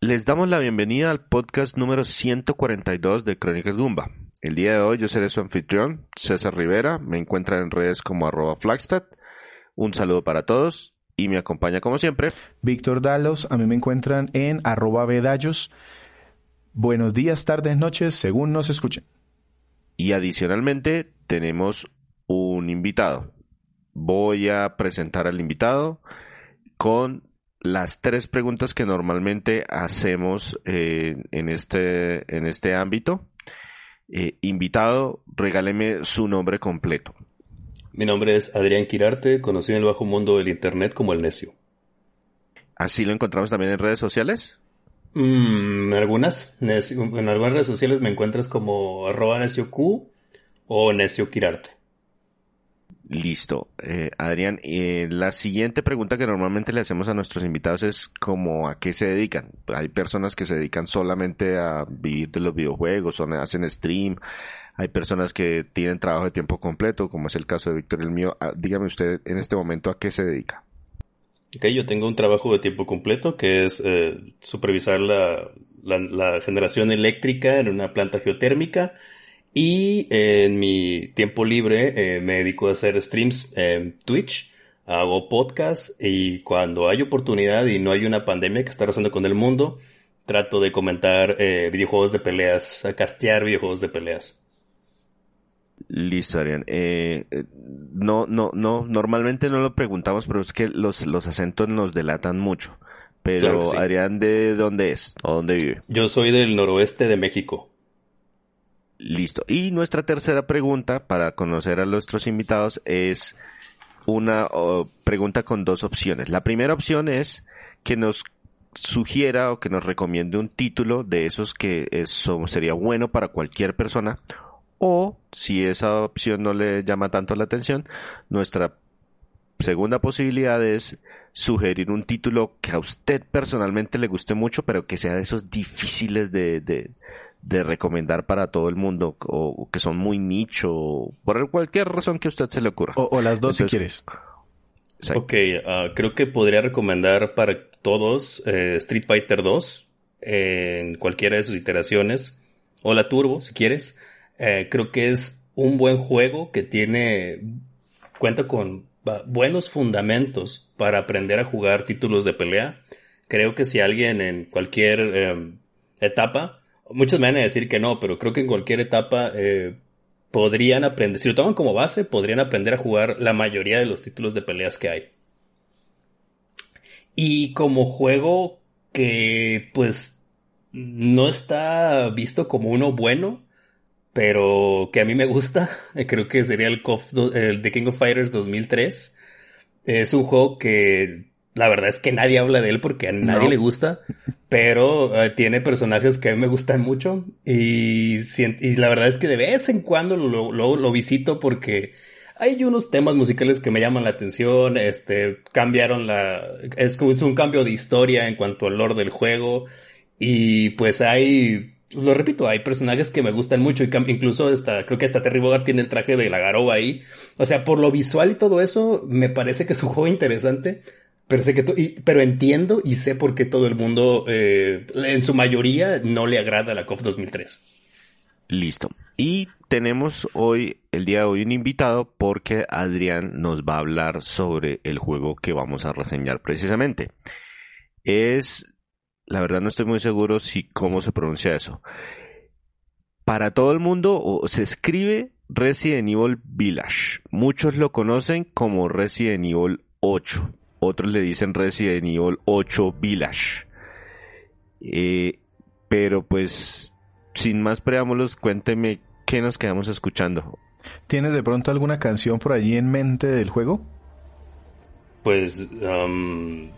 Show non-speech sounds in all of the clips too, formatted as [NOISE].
Les damos la bienvenida al podcast número 142 de Crónicas Gumba. El día de hoy yo seré su anfitrión, César Rivera. Me encuentran en redes como arroba Flagstad. Un saludo para todos y me acompaña como siempre. Víctor Dalos, a mí me encuentran en arroba Bedallos. Buenos días, tardes, noches, según nos escuchen. Y adicionalmente tenemos un invitado. Voy a presentar al invitado con las tres preguntas que normalmente hacemos eh, en, este, en este ámbito. Eh, invitado, regáleme su nombre completo. Mi nombre es Adrián Quirarte, conocido en el bajo mundo del Internet como el necio. ¿Así lo encontramos también en redes sociales? Mm, algunas. En algunas redes sociales me encuentras como arroba necio Q o necio Quirarte. Listo. Eh, Adrián, eh, la siguiente pregunta que normalmente le hacemos a nuestros invitados es como a qué se dedican. Hay personas que se dedican solamente a vivir de los videojuegos, o hacen stream. Hay personas que tienen trabajo de tiempo completo, como es el caso de Víctor el mío. Ah, dígame usted en este momento a qué se dedica. Ok, yo tengo un trabajo de tiempo completo que es eh, supervisar la, la generación eléctrica en una planta geotérmica y en mi tiempo libre eh, me dedico a hacer streams en Twitch, hago podcasts y cuando hay oportunidad y no hay una pandemia que está arrasando con el mundo, trato de comentar eh, videojuegos de peleas, a castear videojuegos de peleas. Listo, Arián. Eh, no, no, no, normalmente no lo preguntamos, pero es que los, los acentos nos delatan mucho. Pero, Adrián, ¿de dónde es? ¿O dónde vive? Yo soy del noroeste de México. Listo. Y nuestra tercera pregunta para conocer a nuestros invitados es una pregunta con dos opciones. La primera opción es que nos sugiera o que nos recomiende un título de esos que eso sería bueno para cualquier persona o si esa opción no le llama tanto la atención, nuestra segunda posibilidad es sugerir un título que a usted personalmente le guste mucho, pero que sea de esos difíciles de, de recomendar para todo el mundo o, que son muy nicho, por cualquier razón que a usted se le ocurra. O, las dos si quieres. Ok, ah, creo que podría recomendar para todos eh, Street Fighter 2 en cualquiera de sus iteraciones o la Turbo si quieres. Eh, creo que es un buen juego que tiene cuenta con buenos fundamentos para aprender a jugar títulos de pelea. Creo que si alguien en cualquier em, etapa Muchos me van a decir que no, pero creo que en cualquier etapa eh, podrían aprender, si lo toman como base, podrían aprender a jugar la mayoría de los títulos de peleas que hay. Y como juego que pues no está visto como uno bueno, pero que a mí me gusta, [LAUGHS] creo que sería el, el The King of Fighters 2003. Es un juego que la verdad es que nadie habla de él porque a nadie le gusta, pero eh, tiene personajes que a mí me gustan mucho y, y, la verdad es que de vez en cuando lo, lo, visito porque hay unos temas musicales que me llaman la atención, este, cambiaron la, es como es un cambio de historia en cuanto al lore del juego y pues hay lo repito, hay personajes que me gustan mucho y incluso hasta, creo que hasta Terry Bogard tiene el traje de la garoba ahí. O sea, por lo visual y todo eso, me parece que es un juego interesante. Pero, sé que pero entiendo y sé por qué todo el mundo, eh, en su mayoría, no le agrada la COF 2003. Listo. Y tenemos hoy, el día de hoy, un invitado porque Adrián nos va a hablar sobre el juego que vamos a reseñar precisamente. Es, la verdad no estoy muy seguro si cómo se pronuncia eso. Para todo el mundo se escribe Resident Evil Village. Muchos lo conocen como Resident Evil 8 otros le dicen Resident Evil 8 Village. Eh, pero pues, sin más preámbulos, cuénteme qué nos quedamos escuchando. ¿Tienes de pronto alguna canción por allí en mente del juego? Pues, um,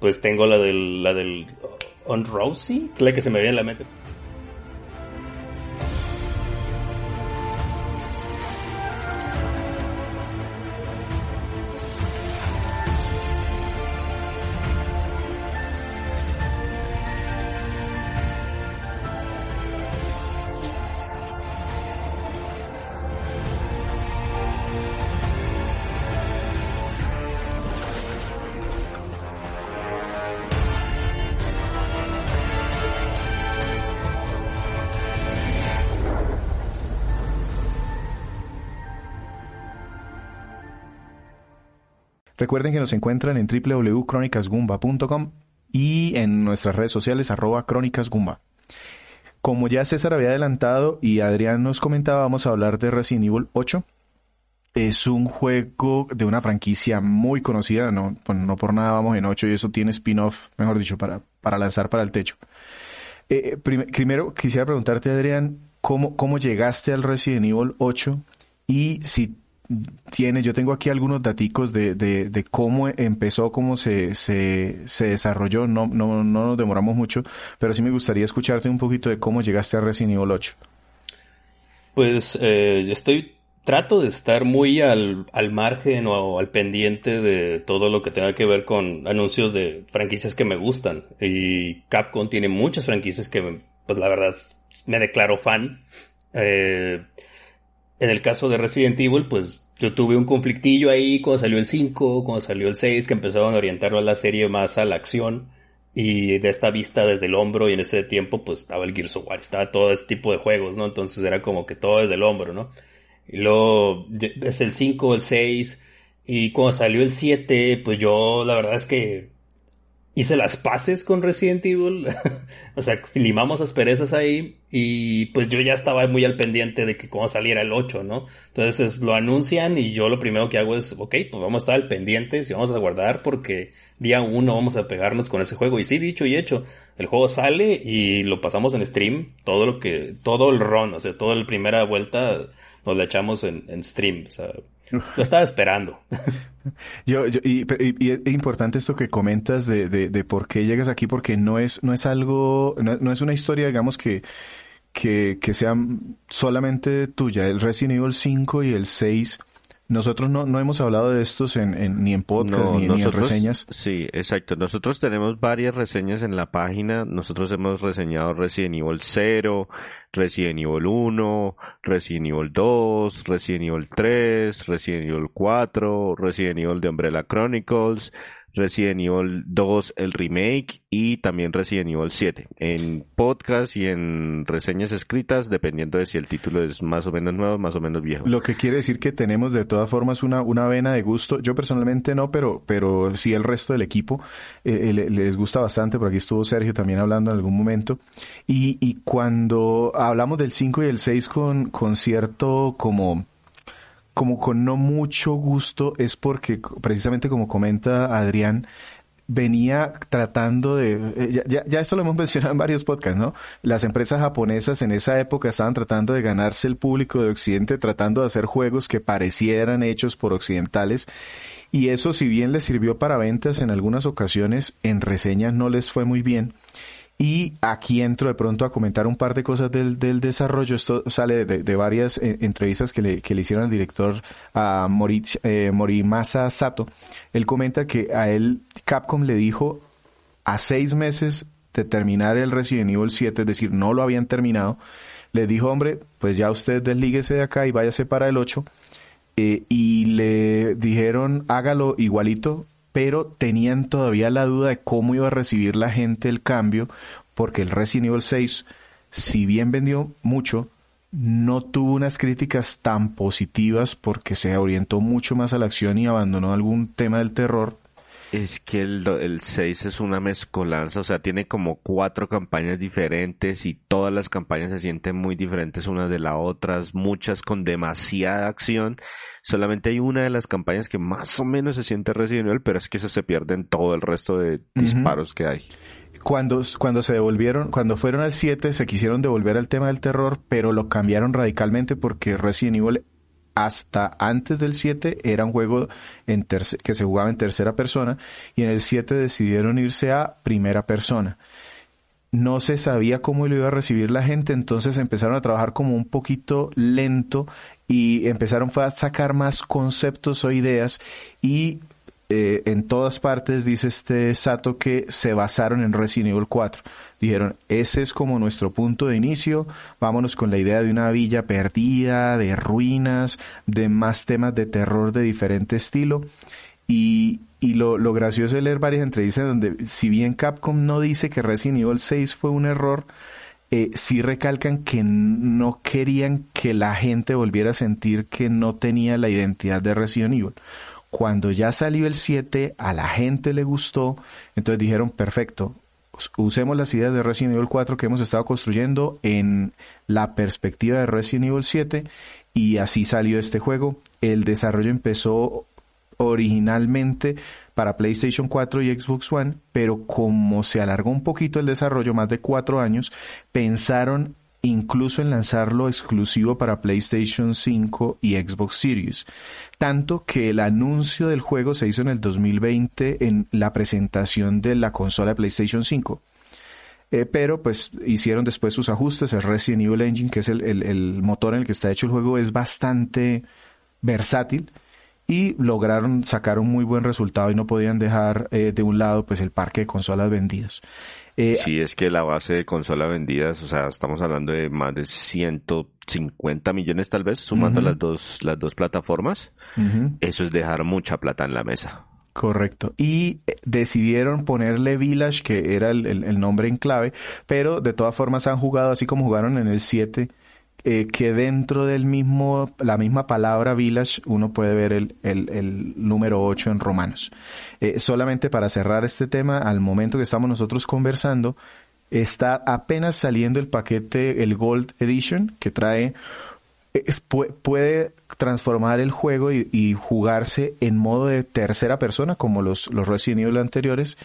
pues tengo la del, la del On Rosie, la que se me viene en la mente. Recuerden que nos encuentran en www.cronicasgumba.com y en nuestras redes sociales arroba crónicasgumba. Como ya César había adelantado y Adrián nos comentaba, vamos a hablar de Resident Evil 8. Es un juego de una franquicia muy conocida, no, no por nada vamos en 8 y eso tiene spin-off, mejor dicho, para, para lanzar para el techo. Eh, primero quisiera preguntarte, Adrián, ¿cómo, ¿cómo llegaste al Resident Evil 8 y si tiene, yo tengo aquí algunos daticos de, de, cómo empezó, cómo se, se, se desarrolló, no, no, no nos demoramos mucho, pero sí me gustaría escucharte un poquito de cómo llegaste a Resident Evil 8. Pues eh, estoy, trato de estar muy al, al margen o al pendiente de todo lo que tenga que ver con anuncios de franquicias que me gustan. Y Capcom tiene muchas franquicias que, pues la verdad, me declaro fan. Eh, en el caso de Resident Evil, pues yo tuve un conflictillo ahí cuando salió el 5, cuando salió el 6, que empezaron a orientarlo a la serie más a la acción y de esta vista desde el hombro y en ese tiempo pues estaba el Gears of War, estaba todo ese tipo de juegos, ¿no? Entonces era como que todo desde el hombro, ¿no? Y luego es el 5, el 6 y cuando salió el 7 pues yo la verdad es que hice las paces con Resident Evil. [LAUGHS] o sea, limamos asperezas ahí. Y pues yo ya estaba muy al pendiente de que cómo saliera el 8, ¿no? Entonces lo anuncian y yo lo primero que hago es, ok, pues vamos a estar al pendiente y vamos a guardar porque día uno vamos a pegarnos con ese juego. Y sí, dicho y hecho, el juego sale y lo pasamos en stream. Todo lo que, todo el run, o sea, toda la primera vuelta nos la echamos en, en stream. O sea, [LAUGHS] lo estaba esperando. [LAUGHS] Yo, y, es importante esto que comentas de, de, por qué llegas aquí, porque no es, no es algo, no, es una historia, digamos, que, que, que sea solamente tuya. El Resident Evil 5 y el 6 nosotros no, no hemos hablado de estos en, ni en podcast ni, en reseñas. Sí, exacto. Nosotros tenemos varias reseñas en la página. Nosotros hemos reseñado Resident Evil 0, Resident Evil 1, Resident Evil 2, Resident Evil 3, Resident Evil 4, Resident Evil de Umbrella Chronicles, Resident Evil 2, el remake, y también Resident Evil 7. En podcast y en reseñas escritas, dependiendo de si el título es más o menos nuevo, más o menos viejo. Lo que quiere decir que tenemos de todas formas una, una vena de gusto. Yo personalmente no, pero, pero sí el resto del equipo eh, eh, les gusta bastante. Por aquí estuvo Sergio también hablando en algún momento. Y, y cuando hablamos del 5 y el 6 con, con cierto como como con no mucho gusto es porque precisamente como comenta Adrián, venía tratando de, eh, ya, ya, esto lo hemos [LAUGHS] mencionado en varios podcasts, ¿no? Las empresas japonesas en esa época estaban tratando de ganarse el público de Occidente, tratando de hacer juegos que parecieran hechos por occidentales. Y eso, si bien les sirvió para ventas en algunas ocasiones, en reseñas no les fue muy bien. Y aquí entro de pronto a comentar un par de cosas del, del desarrollo. Esto sale de, varias eh, entrevistas que le, que le hicieron al director a Mori, eh, Morimasa Sato. Él comenta que a él Capcom le dijo a seis meses de terminar el Resident Evil 7, es decir, no lo habían terminado, le dijo, hombre, pues ya usted deslíguese de acá y váyase para el 8. Eh, y le dijeron, hágalo igualito pero tenían todavía la duda de cómo iba a recibir la gente el cambio, porque el Resident Evil 6, si bien vendió mucho, no tuvo unas críticas tan positivas porque se orientó mucho más a la acción y abandonó algún tema del terror. Es que el, el 6 es una mezcolanza, o sea, tiene como cuatro campañas diferentes y todas las campañas se sienten muy diferentes unas de las otras, muchas con demasiada acción Solamente hay una de las campañas que más o menos se siente Resident Evil, pero es que se pierde en todo el resto de disparos que hay. Cuando, cuando se devolvieron, cuando fueron al 7, se quisieron devolver al tema del terror, pero lo cambiaron radicalmente porque Resident Evil hasta antes del 7 era un juego en que se jugaba en tercera persona y en el 7 decidieron irse a primera persona. No se sabía cómo lo iba a recibir la gente, entonces empezaron a trabajar como un poquito lento y empezaron a sacar más conceptos o ideas y eh, en todas partes dice este Sato que se basaron en Resident Evil 4. Dijeron, ese es como nuestro punto de inicio, vámonos con la idea de una villa perdida, de ruinas, de más temas de terror de diferente estilo. Y, y lo, gracioso es leer varias entrevistas donde si bien Capcom no dice que Resident Evil 6 fue un error, eh, sí recalcan que no querían que la gente volviera a sentir que no tenía la identidad de Resident Evil. Cuando ya salió el 7, a la gente le gustó, entonces dijeron, perfecto, usemos las ideas de Resident Evil 4 que hemos estado construyendo en la perspectiva de Resident Evil 7 y así salió este juego. El desarrollo empezó originalmente para PlayStation 4 y Xbox One, pero como se alargó un poquito el desarrollo, más de cuatro años, pensaron incluso en lanzarlo exclusivo para PlayStation 5 y Xbox Series. Tanto que el anuncio del juego se hizo en el 2020 en la presentación de la consola de PlayStation 5. Eh, pero pues hicieron después sus ajustes. El Resident Evil Engine, que es el, motor en el que está hecho el juego, es bastante versátil y lograron sacar un muy buen resultado y no podían dejar eh, de un lado pues el parque de consolas vendidas. Eh, sí, es que la base de consolas vendidas, o sea, estamos hablando de más de 150 millones tal vez, sumando las dos las dos plataformas. Eso es dejar mucha plata en la mesa. Correcto. Y eh, decidieron ponerle Village, que era el, el, nombre en clave, pero de todas formas han jugado así como jugaron en el 7 eh, que dentro del mismo, la misma palabra village uno puede ver el, el, número 8 en romanos. Eh, solamente para cerrar este tema, al momento que estamos nosotros conversando, está apenas saliendo el paquete, el Gold Edition, que trae, puede transformar el juego y, y, jugarse en modo de tercera persona, como los, los Resident Evil anteriores,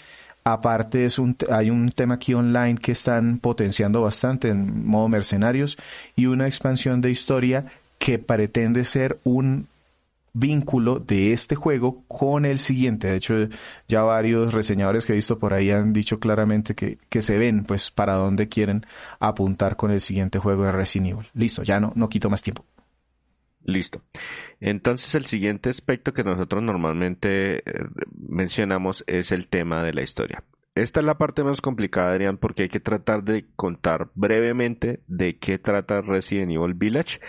Aparte es un, hay un tema aquí online que están potenciando bastante en modo mercenarios y una expansión de historia que pretende ser un vínculo de este juego con el siguiente. De hecho, ya varios reseñadores que he visto por ahí han dicho claramente que, que se ven pues para dónde quieren apuntar con el siguiente juego de Resident Evil. Listo, ya no, no quito más tiempo. Listo. Entonces el siguiente aspecto que nosotros normalmente eh, mencionamos es el tema de la historia. Esta es la parte más complicada, Adrián, porque hay que tratar de contar brevemente de qué trata Resident Evil Village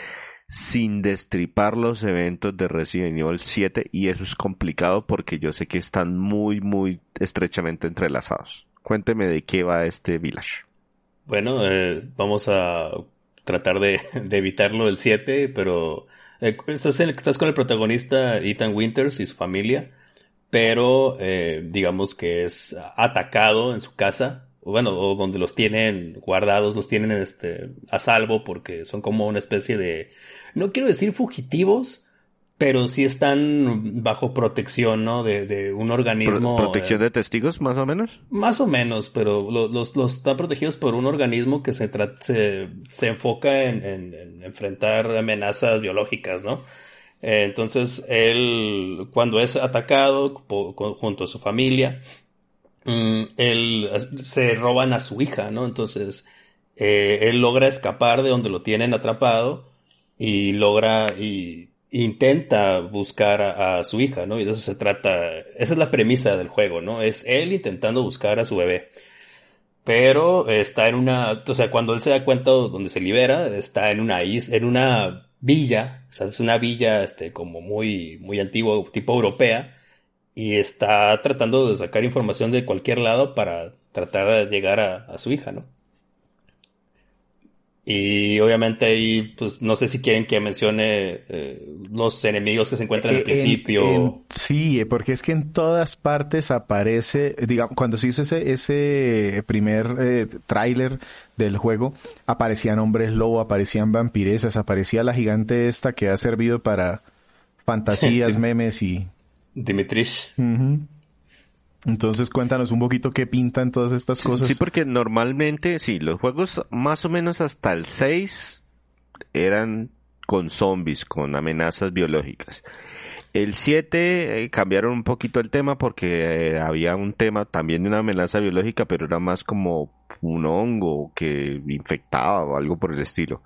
sin destripar los eventos de Resident Evil 7 y eso es complicado porque yo sé que están muy muy estrechamente entrelazados. Cuénteme de qué va este Village. Bueno, eh, vamos a tratar de, de evitarlo el 7, pero eh, estás, con el protagonista Ethan Winters y su familia, pero eh, digamos que es atacado en su casa, o bueno, o donde los tienen guardados, los tienen este, a salvo porque son como una especie de, no quiero decir fugitivos, pero sí están bajo protección, ¿no? De, de un organismo. ¿Protección de testigos, más o menos? Más o menos, pero los, los, están protegidos por un organismo que se, se, se enfoca en, en, enfrentar amenazas biológicas, ¿no? Eh, entonces, él, cuando es atacado junto a su familia, mm, él, se roban a su hija, ¿no? Entonces, eh, él logra escapar de donde lo tienen atrapado y logra, y intenta buscar a, su hija, ¿no? Y de eso se trata, esa es la premisa del juego, ¿no? Es él intentando buscar a su bebé. Pero está en una, o sea, cuando él se da cuenta donde se libera, está en una isla, en una villa, o sea, es una villa, este, como muy, muy antigua, tipo europea, y está tratando de sacar información de cualquier lado para tratar de llegar a su hija, ¿no? Y obviamente ahí, pues no sé si quieren que mencione eh, los enemigos que se encuentran al eh, principio. sí, porque es que en todas partes aparece, digamos, cuando se hizo ese, ese primer eh, tráiler del juego, aparecían hombres lobo, aparecían vampiresas, aparecía la gigante esta que ha servido para [LAUGHS] fantasías, memes y... Dimitrish. Entonces cuéntanos un poquito qué pintan todas estas cosas. Sí, porque normalmente, sí, los juegos más o menos hasta el 6 eran con zombies, con amenazas biológicas. El 7 eh, cambiaron un poquito el tema porque eh, había un tema también de una amenaza biológica, pero era más como un hongo que infectaba o algo por el estilo.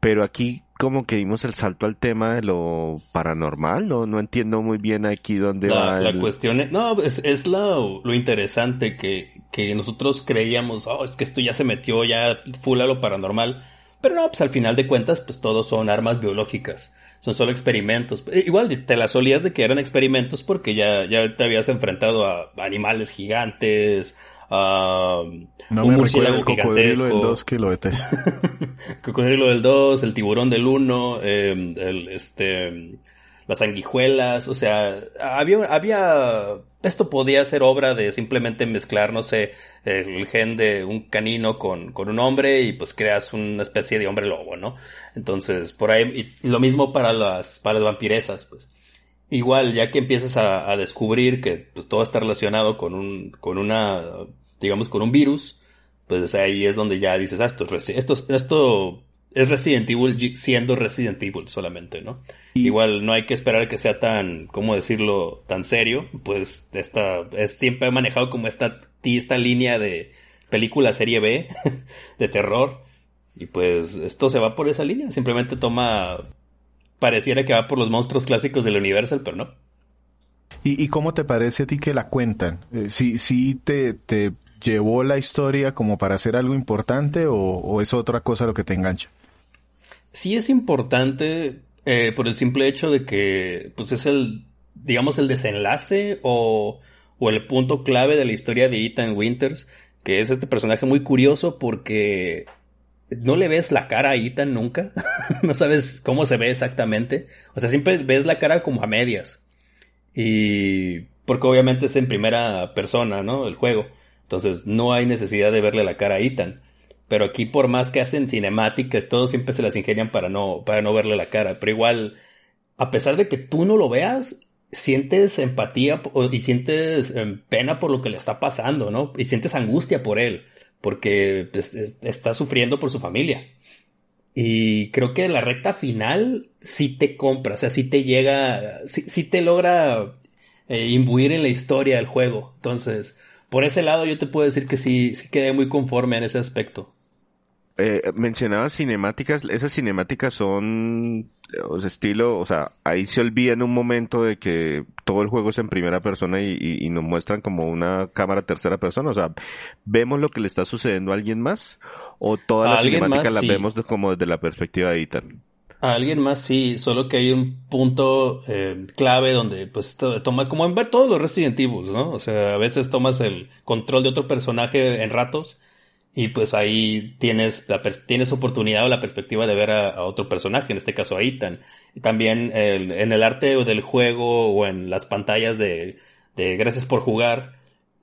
Pero aquí como que dimos el salto al tema de lo paranormal, no, no entiendo muy bien aquí dónde va. La cuestión es, no, es, es lo, lo interesante que, que nosotros creíamos, oh, es que esto ya se metió ya full a lo paranormal. Pero no, pues al final de cuentas, pues todos son armas biológicas. Son solo experimentos. Eh, igual te las solías de que eran experimentos porque ya, ya te habías enfrentado a animales gigantes, Um, no un me murciélago el cocodrilo del 2 que lo [LAUGHS] cocodrilo del 2, el tiburón del 1, em, el, este, las sanguijuelas, o sea, había, había, esto podía ser obra de simplemente mezclar, no sé, el gen de un canino con, con un hombre y pues creas una especie de hombre lobo, ¿no? Entonces, por ahí, y lo mismo para las, para las vampiresas, pues. Igual, ya que empiezas a, descubrir que pues, todo está relacionado con un, con una, digamos, con un virus, pues ahí es donde ya dices, ah, esto, esto, esto es Resident Evil siendo Resident Evil solamente, ¿no? Igual no hay que esperar que sea tan, ¿cómo decirlo?, tan serio, pues esta, es siempre manejado como esta, esta línea de película serie B, [LAUGHS] de terror, y pues esto se va por esa línea, simplemente toma, pareciera que va por los monstruos clásicos del Universal, pero no. ¿Y, cómo te parece a ti que la cuentan? Eh, ¿Sí, te, te llevó la historia como para hacer algo importante o, es otra cosa lo que te engancha? Sí es importante eh, por el simple hecho de que pues es el, digamos, el desenlace o, o el punto clave de la historia de Ethan Winters, que es este personaje muy curioso porque no le ves la cara a Ethan nunca, [LAUGHS] no sabes cómo se ve exactamente, o sea, siempre ves la cara como a medias. Y porque obviamente es en primera persona, ¿no? El juego. Entonces no hay necesidad de verle la cara a Ethan. Pero aquí por más que hacen cinemáticas, todos siempre se las ingenian para no, para no verle la cara. Pero igual, a pesar de que tú no lo veas, sientes empatía y sientes em, pena por lo que le está pasando, ¿no? Y sientes angustia por él, porque pues, está sufriendo por su familia. Y creo que la recta final sí te compra, o sea, sí te llega, sí, te logra eh, imbuir en la historia del juego. Entonces, por ese lado yo te puedo decir que sí, sí quedé muy conforme en ese aspecto. Eh, mencionabas cinemáticas, esas cinemáticas son o estilo, o sea, ahí se olvida en un momento de que todo el juego es en primera persona y, nos muestran como una cámara tercera persona, o sea, vemos lo que le está sucediendo a alguien más o todas las cinemáticas las vemos como desde la perspectiva de Ethan. A alguien más sí, solo que hay un punto eh, clave donde pues toma como en ver todos los Resident Evil, ¿no? O sea, a veces tomas el control de otro personaje en ratos y pues ahí tienes la tienes oportunidad o la perspectiva de ver a, otro personaje, en este caso a Ethan. Y también en el arte del juego o en las pantallas de, de Gracias por jugar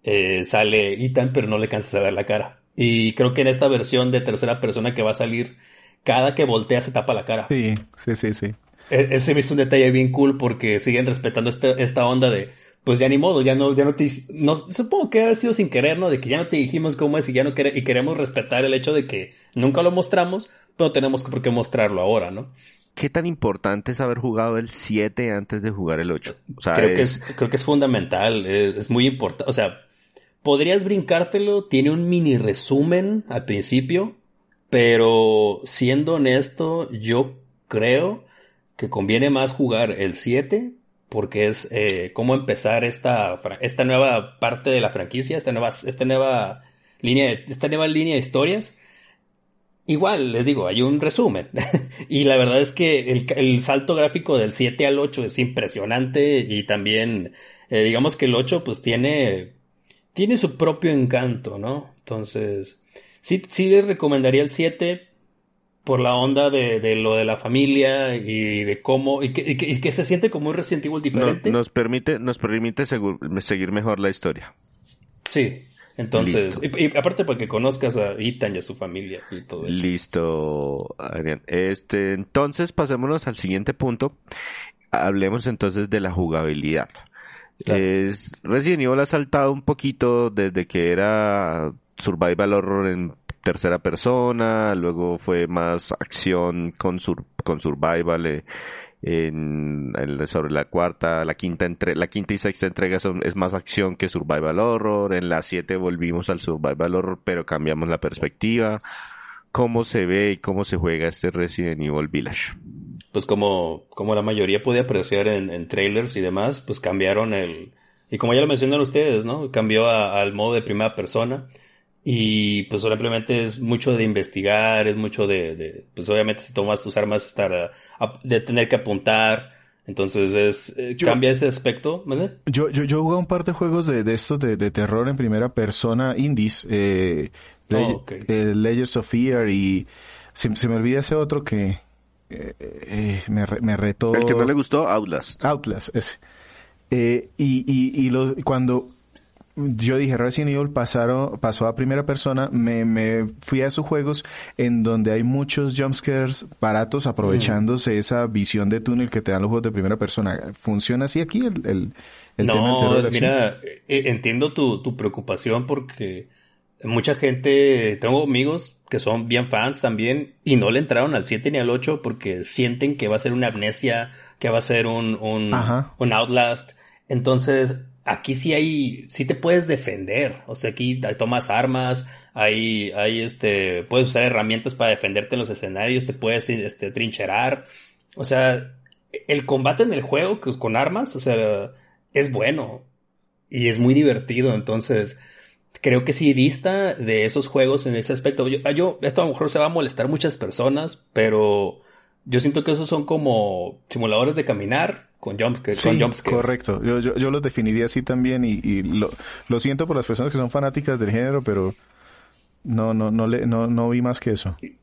eh, sale Ethan pero no le cansas a ver la cara. Y creo que en esta versión de tercera persona que va a salir cada que voltea se tapa la cara. Sí, sí, sí, sí. E-, ese es un detalle bien cool porque siguen respetando este, esta onda de, pues ya ni modo, ya no, ya no te, no, supongo que ha sido sin querer, ¿no? De que ya no te dijimos cómo es y ya no y queremos respetar el hecho de que nunca lo mostramos, pero tenemos por qué mostrarlo ahora, ¿no? ¿Qué tan importante es haber jugado el 7 antes de jugar el 8? O sea, creo, que es, creo que es fundamental, es, es muy importante, o sea, podrías brincártelo, tiene un mini resumen al principio, pero siendo honesto, yo creo que conviene más jugar el 7 porque es eh, cómo empezar esta, esta nueva parte de la franquicia, esta nueva, esta nueva línea, de, esta nueva línea de historias. Igual, les digo, hay un resumen. [LAUGHS] y la verdad es que el, salto gráfico del 7 al 8 es impresionante y también, eh, digamos que el 8 pues tiene, tiene su propio encanto, ¿no? Entonces, Sí, sí les recomendaría el 7 por la onda de, lo de la familia y de cómo y que, se siente como un Resident Evil diferente. nos permite nos permite seguir mejor la historia. Sí, entonces y, aparte para que conozcas a Ethan y a su familia y todo eso. Listo, Adrián. Este, entonces pasémonos al siguiente punto. Hablemos entonces de la jugabilidad. Es, Resident Evil ha saltado un poquito desde que era survival horror en tercera persona, luego fue más acción con, con survival eh, en, sobre la cuarta, la quinta entre, la quinta y sexta entrega son, es más acción que survival horror, en la siete volvimos al survival horror pero cambiamos la perspectiva. ¿Cómo se ve y cómo se juega este Resident Evil Village? Pues como, como la mayoría puede apreciar en, en trailers y demás, pues cambiaron el, y como ya lo mencionaron ustedes, ¿no? Cambió al modo de primera persona y pues simplemente es mucho de investigar, es mucho de, pues obviamente si tomas tus armas, estar de tener que apuntar. Entonces es, eh, cambia ese aspecto, ¿vale? Yo, yo, yo jugué un par de juegos de, de estos de, de, terror en primera persona, indies, eh, oh, eh, Legends of Fear y se, me olvida ese otro que, eh, me, me, retó. El que no le gustó, Outlast. Outlast, ese. y, y, y lo, cuando yo dije Resident Evil pasaron, pasó a primera persona, me, me fui a esos juegos en donde hay muchos jumpscares baratos aprovechándose mm. esa visión de túnel que te dan los juegos de primera persona. ¿Funciona así aquí el, el, el no, tema mira, eh, entiendo tu, tu preocupación porque mucha gente, tengo amigos que son bien fans también y no le entraron al 7 ni al 8 porque sienten que va a ser una amnesia, que va a ser un, un, un Outlast. Entonces, aquí sí hay, sí te puedes defender. O sea, aquí tomas armas, hay, hay este, puedes usar herramientas para defenderte en los escenarios, te puedes, este, trincherar. O sea, el combate en el juego con armas, o sea, es bueno y es muy divertido. Entonces, creo que sí dista de esos juegos en ese aspecto. Yo, esto a lo mejor se va a molestar muchas personas, pero yo siento que esos son como simuladores de caminar con, jump, sí, Correcto, yo, yo, yo, los definiría así también y, y lo, lo, siento por las personas que son fanáticas del género, pero no, no, no, le, no, no vi más que eso. Y,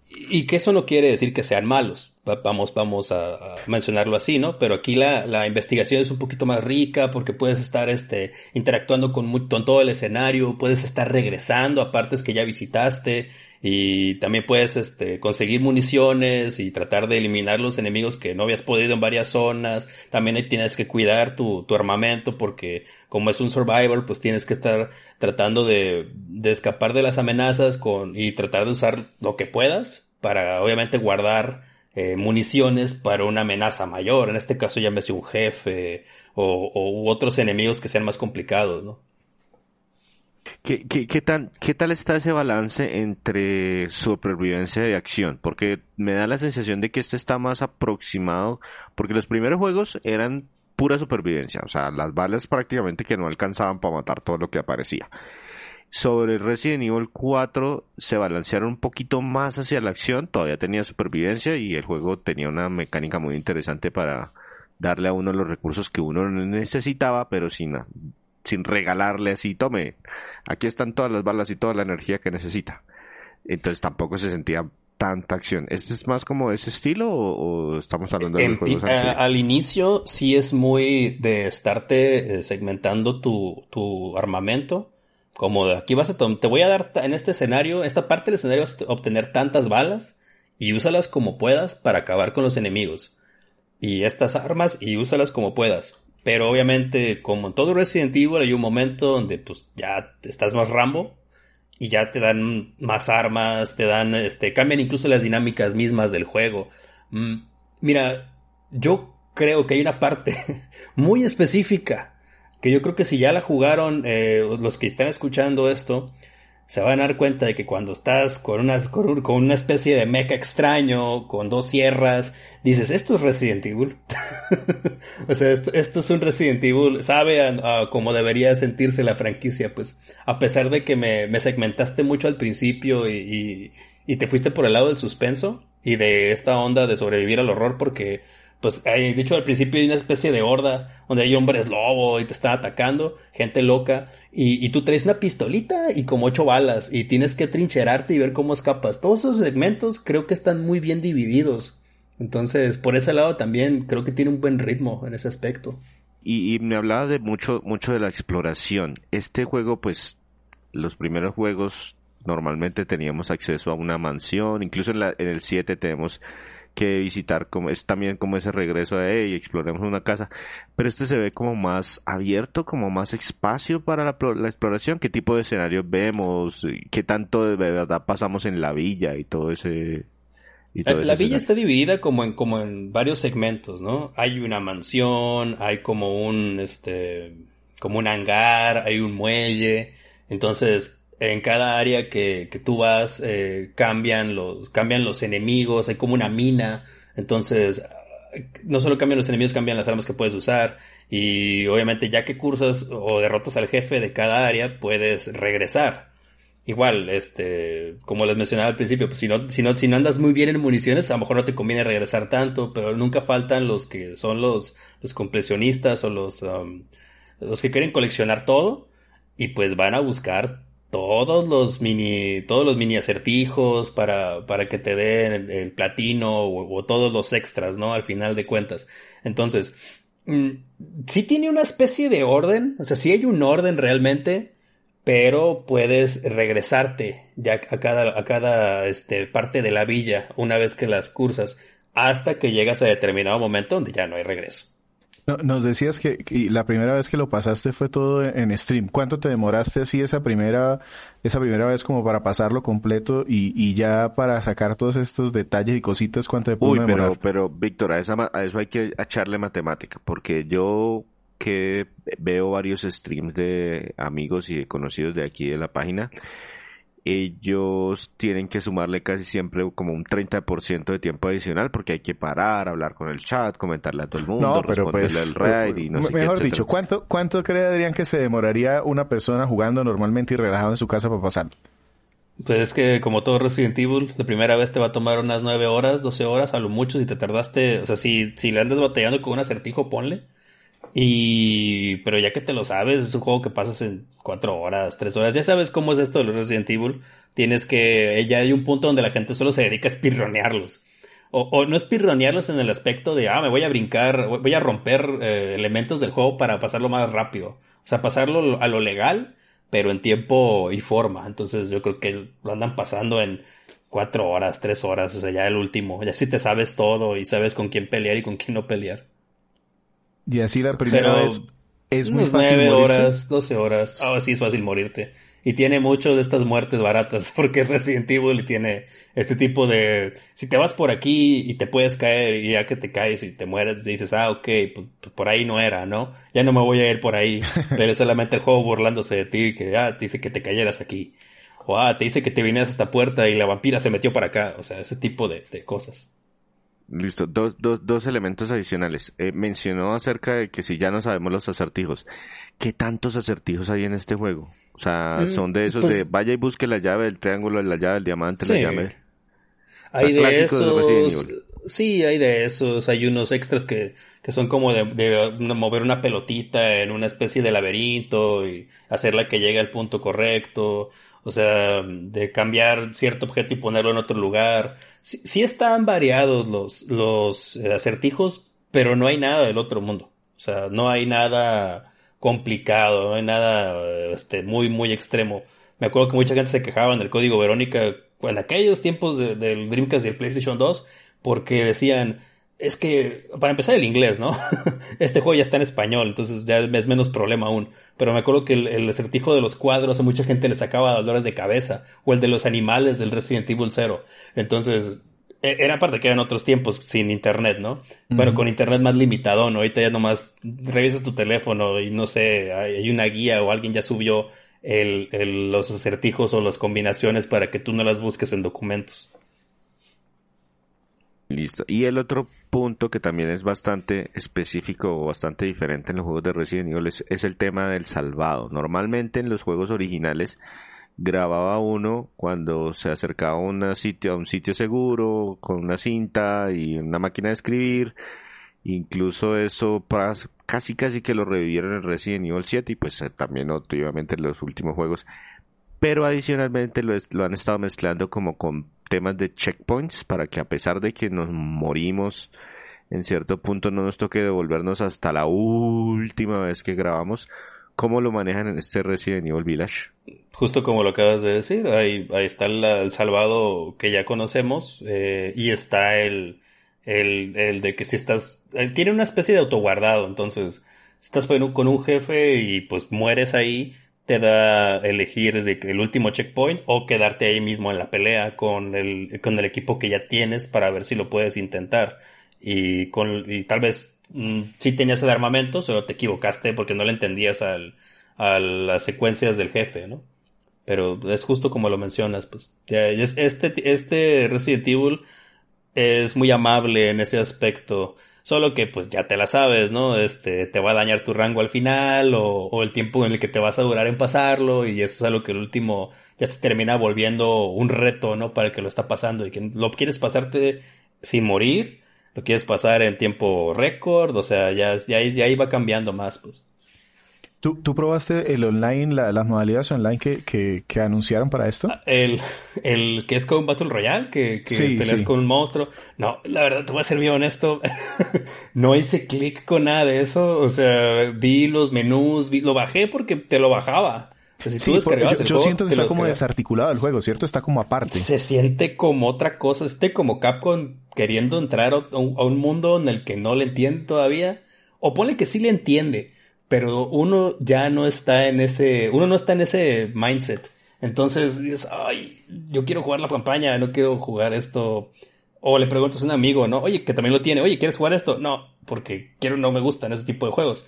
que eso no quiere decir que sean malos, vamos, vamos a, mencionarlo así, ¿no? Pero aquí la, la, investigación es un poquito más rica porque puedes estar este, interactuando con, con todo el escenario, puedes estar regresando a partes que ya visitaste y también puedes este, conseguir municiones y tratar de eliminar los enemigos que no habías podido en varias zonas. También tienes que cuidar tu, tu armamento porque como es un survivor, pues tienes que estar tratando de, de escapar de las amenazas con, y tratar de usar lo que puedas para obviamente guardar eh, municiones para una amenaza mayor. En este caso llámese un jefe o, otros enemigos que sean más complicados, ¿no? ¿Qué, qué, qué, ¿Qué tal está ese balance entre supervivencia y acción? Porque me da la sensación de que este está más aproximado, porque los primeros juegos eran pura supervivencia, o sea, las balas prácticamente que no alcanzaban para matar todo lo que aparecía. Sobre Resident Evil 4 se balancearon un poquito más hacia la acción, todavía tenía supervivencia y el juego tenía una mecánica muy interesante para darle a uno los recursos que uno necesitaba, pero sin sin regalarle así, tome, aquí están todas las balas y toda la energía que necesita. Entonces tampoco se sentía tanta acción. ¿Este es más como ese estilo o, estamos hablando de los juegos Al inicio sí es muy de estarte eh, segmentando tu, tu armamento. Como de aquí vas a te voy a dar en este escenario, esta parte del escenario vas a obtener tantas balas y úsalas como puedas para acabar con los enemigos. Y estas armas y úsalas como puedas. Pero obviamente, como en todo Resident Evil, hay un momento donde pues ya estás más Rambo y ya te dan más armas, te dan, este, cambian incluso las dinámicas mismas del juego. Mm, mira, yo creo que hay una parte [LAUGHS] muy específica que yo creo que si ya la jugaron eh, los que están escuchando esto, se van a dar cuenta de que cuando estás con una, con, una especie de mecha extraño, con dos sierras, dices, esto es Resident Evil. [LAUGHS] o sea, esto, es un Resident Evil, sabe a, cómo debería sentirse la franquicia, pues, a pesar de que me, me segmentaste mucho al principio y, y te fuiste por el lado del suspenso y de esta onda de sobrevivir al horror porque pues hay, dicho al principio hay una especie de horda donde hay hombres lobo y te están atacando, gente loca, y, tú traes una pistolita y como ocho balas y tienes que trincherarte y ver cómo escapas. Todos esos segmentos creo que están muy bien divididos. Entonces, por ese lado también creo que tiene un buen ritmo en ese aspecto. Y, y me hablaba de mucho, mucho de la exploración. Este juego, pues, los primeros juegos normalmente teníamos acceso a una mansión, incluso en, la, en el 7 tenemos que visitar, como es también como ese regreso de y exploremos una casa, pero este se ve como más abierto, como más espacio para la, la exploración, qué tipo de escenarios vemos, qué tanto de verdad pasamos en la villa y todo ese y todo la, villa está dividida como en como en varios segmentos, ¿no? Hay una mansión, hay como un este como un hangar, hay un muelle, entonces en cada área que, que tú vas eh, cambian, los, cambian los enemigos, hay como una mina, entonces no solo cambian los enemigos, cambian las armas que puedes usar y obviamente ya que cursas o derrotas al jefe de cada área puedes regresar. Igual, este, como les mencionaba al principio, pues si no, si no, si no andas muy bien en municiones, a lo mejor no te conviene regresar tanto, pero nunca faltan los que son los, los completionistas o los, um, los que quieren coleccionar todo y pues van a buscar todos los mini, todos los mini acertijos para, para que te den el, platino o, todos los extras, ¿no? Al final de cuentas. Entonces, mm, sí tiene una especie de orden, o sea, sí hay un orden realmente, pero puedes regresarte ya a cada, a cada este, parte de la villa una vez que las cursas hasta que llegas a determinado momento donde ya no hay regreso. Nos decías que, la primera vez que lo pasaste fue todo en stream. ¿Cuánto te demoraste así esa primera, esa primera vez como para pasarlo completo y, ya para sacar todos estos detalles y cositas? ¿Cuánto te pudo Uy, pero, pero Víctor, a, a eso hay que echarle matemática, porque yo que veo varios streams de amigos y conocidos de aquí de la página, ellos tienen que sumarle casi siempre como un 30% de tiempo adicional porque hay que parar, hablar con el chat, comentarle a todo el mundo, no, pero responderle pues, raid y no sé Mejor dicho, ¿cuánto, ¿cuánto cree Adrián que se demoraría una persona jugando normalmente y relajado en su casa para pasar? Pues es que como todo Resident Evil, la primera vez te va a tomar unas 9 horas, 12 horas a lo mucho si te tardaste, o sea, si, si le andas batallando con un acertijo, ponle y, pero ya que te lo sabes, es un juego que pasas en cuatro horas, tres horas. Ya sabes cómo es esto de Resident Evil. Tienes que, ya hay un punto donde la gente solo se dedica a espirronearlos. O, o no espirronearlos en el aspecto de, ah, me voy a brincar, voy a romper eh, elementos del juego para pasarlo más rápido. O sea, pasarlo a lo legal, pero en tiempo y forma. Entonces yo creo que lo andan pasando en cuatro horas, tres horas, o sea, ya el último. Ya si te sabes todo y sabes con quién pelear y con quién no pelear. Y así la primera vez es muy fácil 9 horas, 12 horas. Ahora sí es fácil morirte. Y tiene mucho de estas muertes baratas, [LAUGHS] porque es Resident Evil y tiene este tipo de... Si te vas por aquí y te puedes caer y ya que te caes y te mueres, dices, ah, ok, pues, pues, por ahí no era, ¿no? Ya no me voy a ir por ahí. [LAUGHS] Pero es solamente el juego burlándose de ti, que ah, te dice que te cayeras aquí. O ah, te dice que te vinieras a esta puerta y la vampira se metió para acá. O sea, ese tipo de, de cosas. Listo, dos, dos, dos elementos adicionales. Eh, mencionó acerca de que si ya no sabemos los acertijos, ¿qué tantos acertijos hay en este juego? O sea, mm, son de esos pues de vaya y busque la llave, el triángulo, la llave, el diamante, la llave. hay de esos. Sí, hay de esos. Hay unos extras que, que son como de, de, mover una pelotita en una especie de laberinto y hacerla que llegue al punto correcto. O sea, de cambiar cierto objeto y ponerlo en otro lugar. Sí, están variados los, los acertijos, pero no hay nada del otro mundo. O sea, no hay nada complicado, no hay nada este, muy, muy extremo. Me acuerdo que mucha gente se quejaba en el código Verónica en aquellos tiempos del Dreamcast y el PlayStation 2 porque decían, es que, para empezar el inglés, ¿no? [LAUGHS] este juego ya está en español, entonces ya es menos problema aún. Pero me acuerdo que el, acertijo de los cuadros a mucha gente le sacaba dolores de cabeza, o el de los animales del Resident Evil 0. Entonces, e, era parte que eran otros tiempos sin internet, ¿no? Bueno, con internet más limitado, ¿no? Ahorita ya nomás revisas tu teléfono y no sé, hay una guía o alguien ya subió el, los acertijos o las combinaciones para que tú no las busques en documentos. Listo. Y el otro punto que también es bastante específico o bastante diferente en los juegos de Resident Evil es, el tema del salvado. Normalmente en los juegos originales grababa uno cuando se acercaba a, una sitio, a un sitio seguro con una cinta y una máquina de escribir. Incluso eso casi casi que lo revivieron en Resident Evil 7 y pues también obviamente en los últimos juegos. Pero adicionalmente lo, lo han estado mezclando como con temas de checkpoints para que a pesar de que nos morimos en cierto punto no nos toque devolvernos hasta la última vez que grabamos. ¿Cómo lo manejan en este Resident Evil Village? Justo como lo acabas de decir, ahí, ahí está el, salvado que ya conocemos eh, y está el, el, el, de que si estás... tiene una especie de autoguardado, entonces estás con un jefe y pues mueres ahí, te da elegir de el último checkpoint o quedarte ahí mismo en la pelea con el, con el equipo que ya tienes para ver si lo puedes intentar. Y, con, y tal vez mm, si tenías el armamento, solo te equivocaste porque no le entendías al, a las secuencias del jefe, ¿no? Pero es justo como lo mencionas, pues. este, este Resident Evil es muy amable en ese aspecto. Solo que pues ya te la sabes, ¿no? Este, te va a dañar tu rango al final o, o, el tiempo en el que te vas a durar en pasarlo y eso es algo que el último ya se termina volviendo un reto, ¿no? Para el que lo está pasando y que lo quieres pasarte sin morir, lo quieres pasar en tiempo récord, o sea, ya, ya, ya iba cambiando más, pues. ¿Tú, ¿Tú, probaste el online, las modalidades online que, que, anunciaron para esto? Ah, el, el que es con Battle Royale, que, que peleas con un monstruo. No, la verdad, te voy a ser bien honesto. [LAUGHS] no hice clic con nada de eso. O sea, vi los menús, vi, lo bajé porque te lo bajaba. sí, yo, siento que está como desarticulado el juego, ¿cierto? Está como aparte. Se siente como otra cosa. Este como Capcom queriendo entrar a un, a un mundo en el que no le entiende todavía. O pone que sí le entiende pero uno ya no está en ese, uno no está en ese mindset. Entonces dices, ay, yo quiero jugar la campaña, no quiero jugar esto. O le preguntas a un amigo, ¿no? Oye, que también lo tiene, oye, ¿quieres jugar esto? No, porque quiero, no me gustan ese tipo de juegos.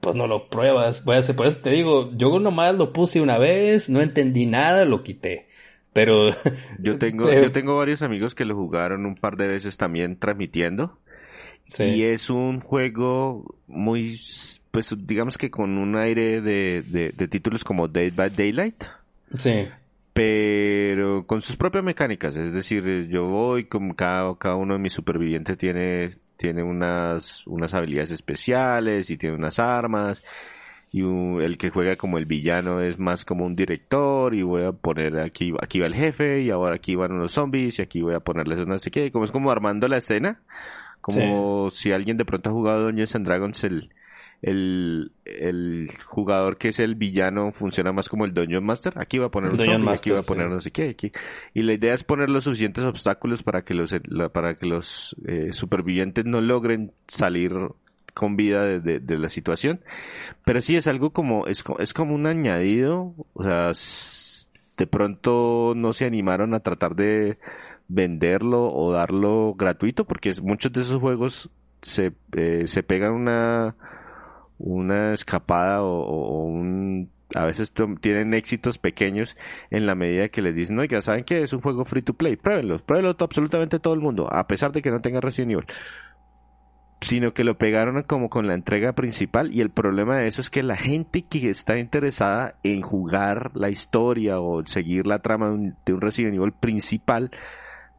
Pues no lo pruebas, voy a hacer, por eso te digo, yo nomás lo puse una vez, no entendí nada, lo quité. Pero yo [LAUGHS] tengo, yo tengo varios amigos que lo jugaron un par de veces también transmitiendo. Sí. Y es un juego muy pues digamos que con un aire de, de, títulos como Dead by Daylight. Sí. Pero con sus propias mecánicas, es decir, yo voy, como cada, cada uno de mis supervivientes tiene, tiene unas, unas habilidades especiales y tiene unas armas y el que juega como el villano es más como un director y voy a poner aquí aquí va el jefe y ahora aquí van unos zombies y aquí voy a ponerles no sé qué como es como armando la escena como si alguien de pronto ha jugado Dungeons and Dragons el el, el jugador que es el villano funciona más como el Dungeon Master. Aquí va a poner un zombie, aquí va a poner no sé qué. Aquí. Y la idea es poner los suficientes obstáculos para que los, para que los eh, supervivientes no logren salir con vida de, de, la situación. Pero sí es algo como, es, es como un añadido. O sea, de pronto no se animaron a tratar de venderlo o darlo gratuito porque muchos de esos juegos se, eh, se pegan una una escapada o, un a veces tienen éxitos pequeños en la medida que les dicen, oiga, ¿saben qué? Es un juego free to play, pruébenlo, pruébenlo absolutamente todo el mundo, a pesar de que no tenga Resident Evil. Sino que lo pegaron como con la entrega principal y el problema de eso es que la gente que está interesada en jugar la historia o seguir la trama de un Resident Evil principal,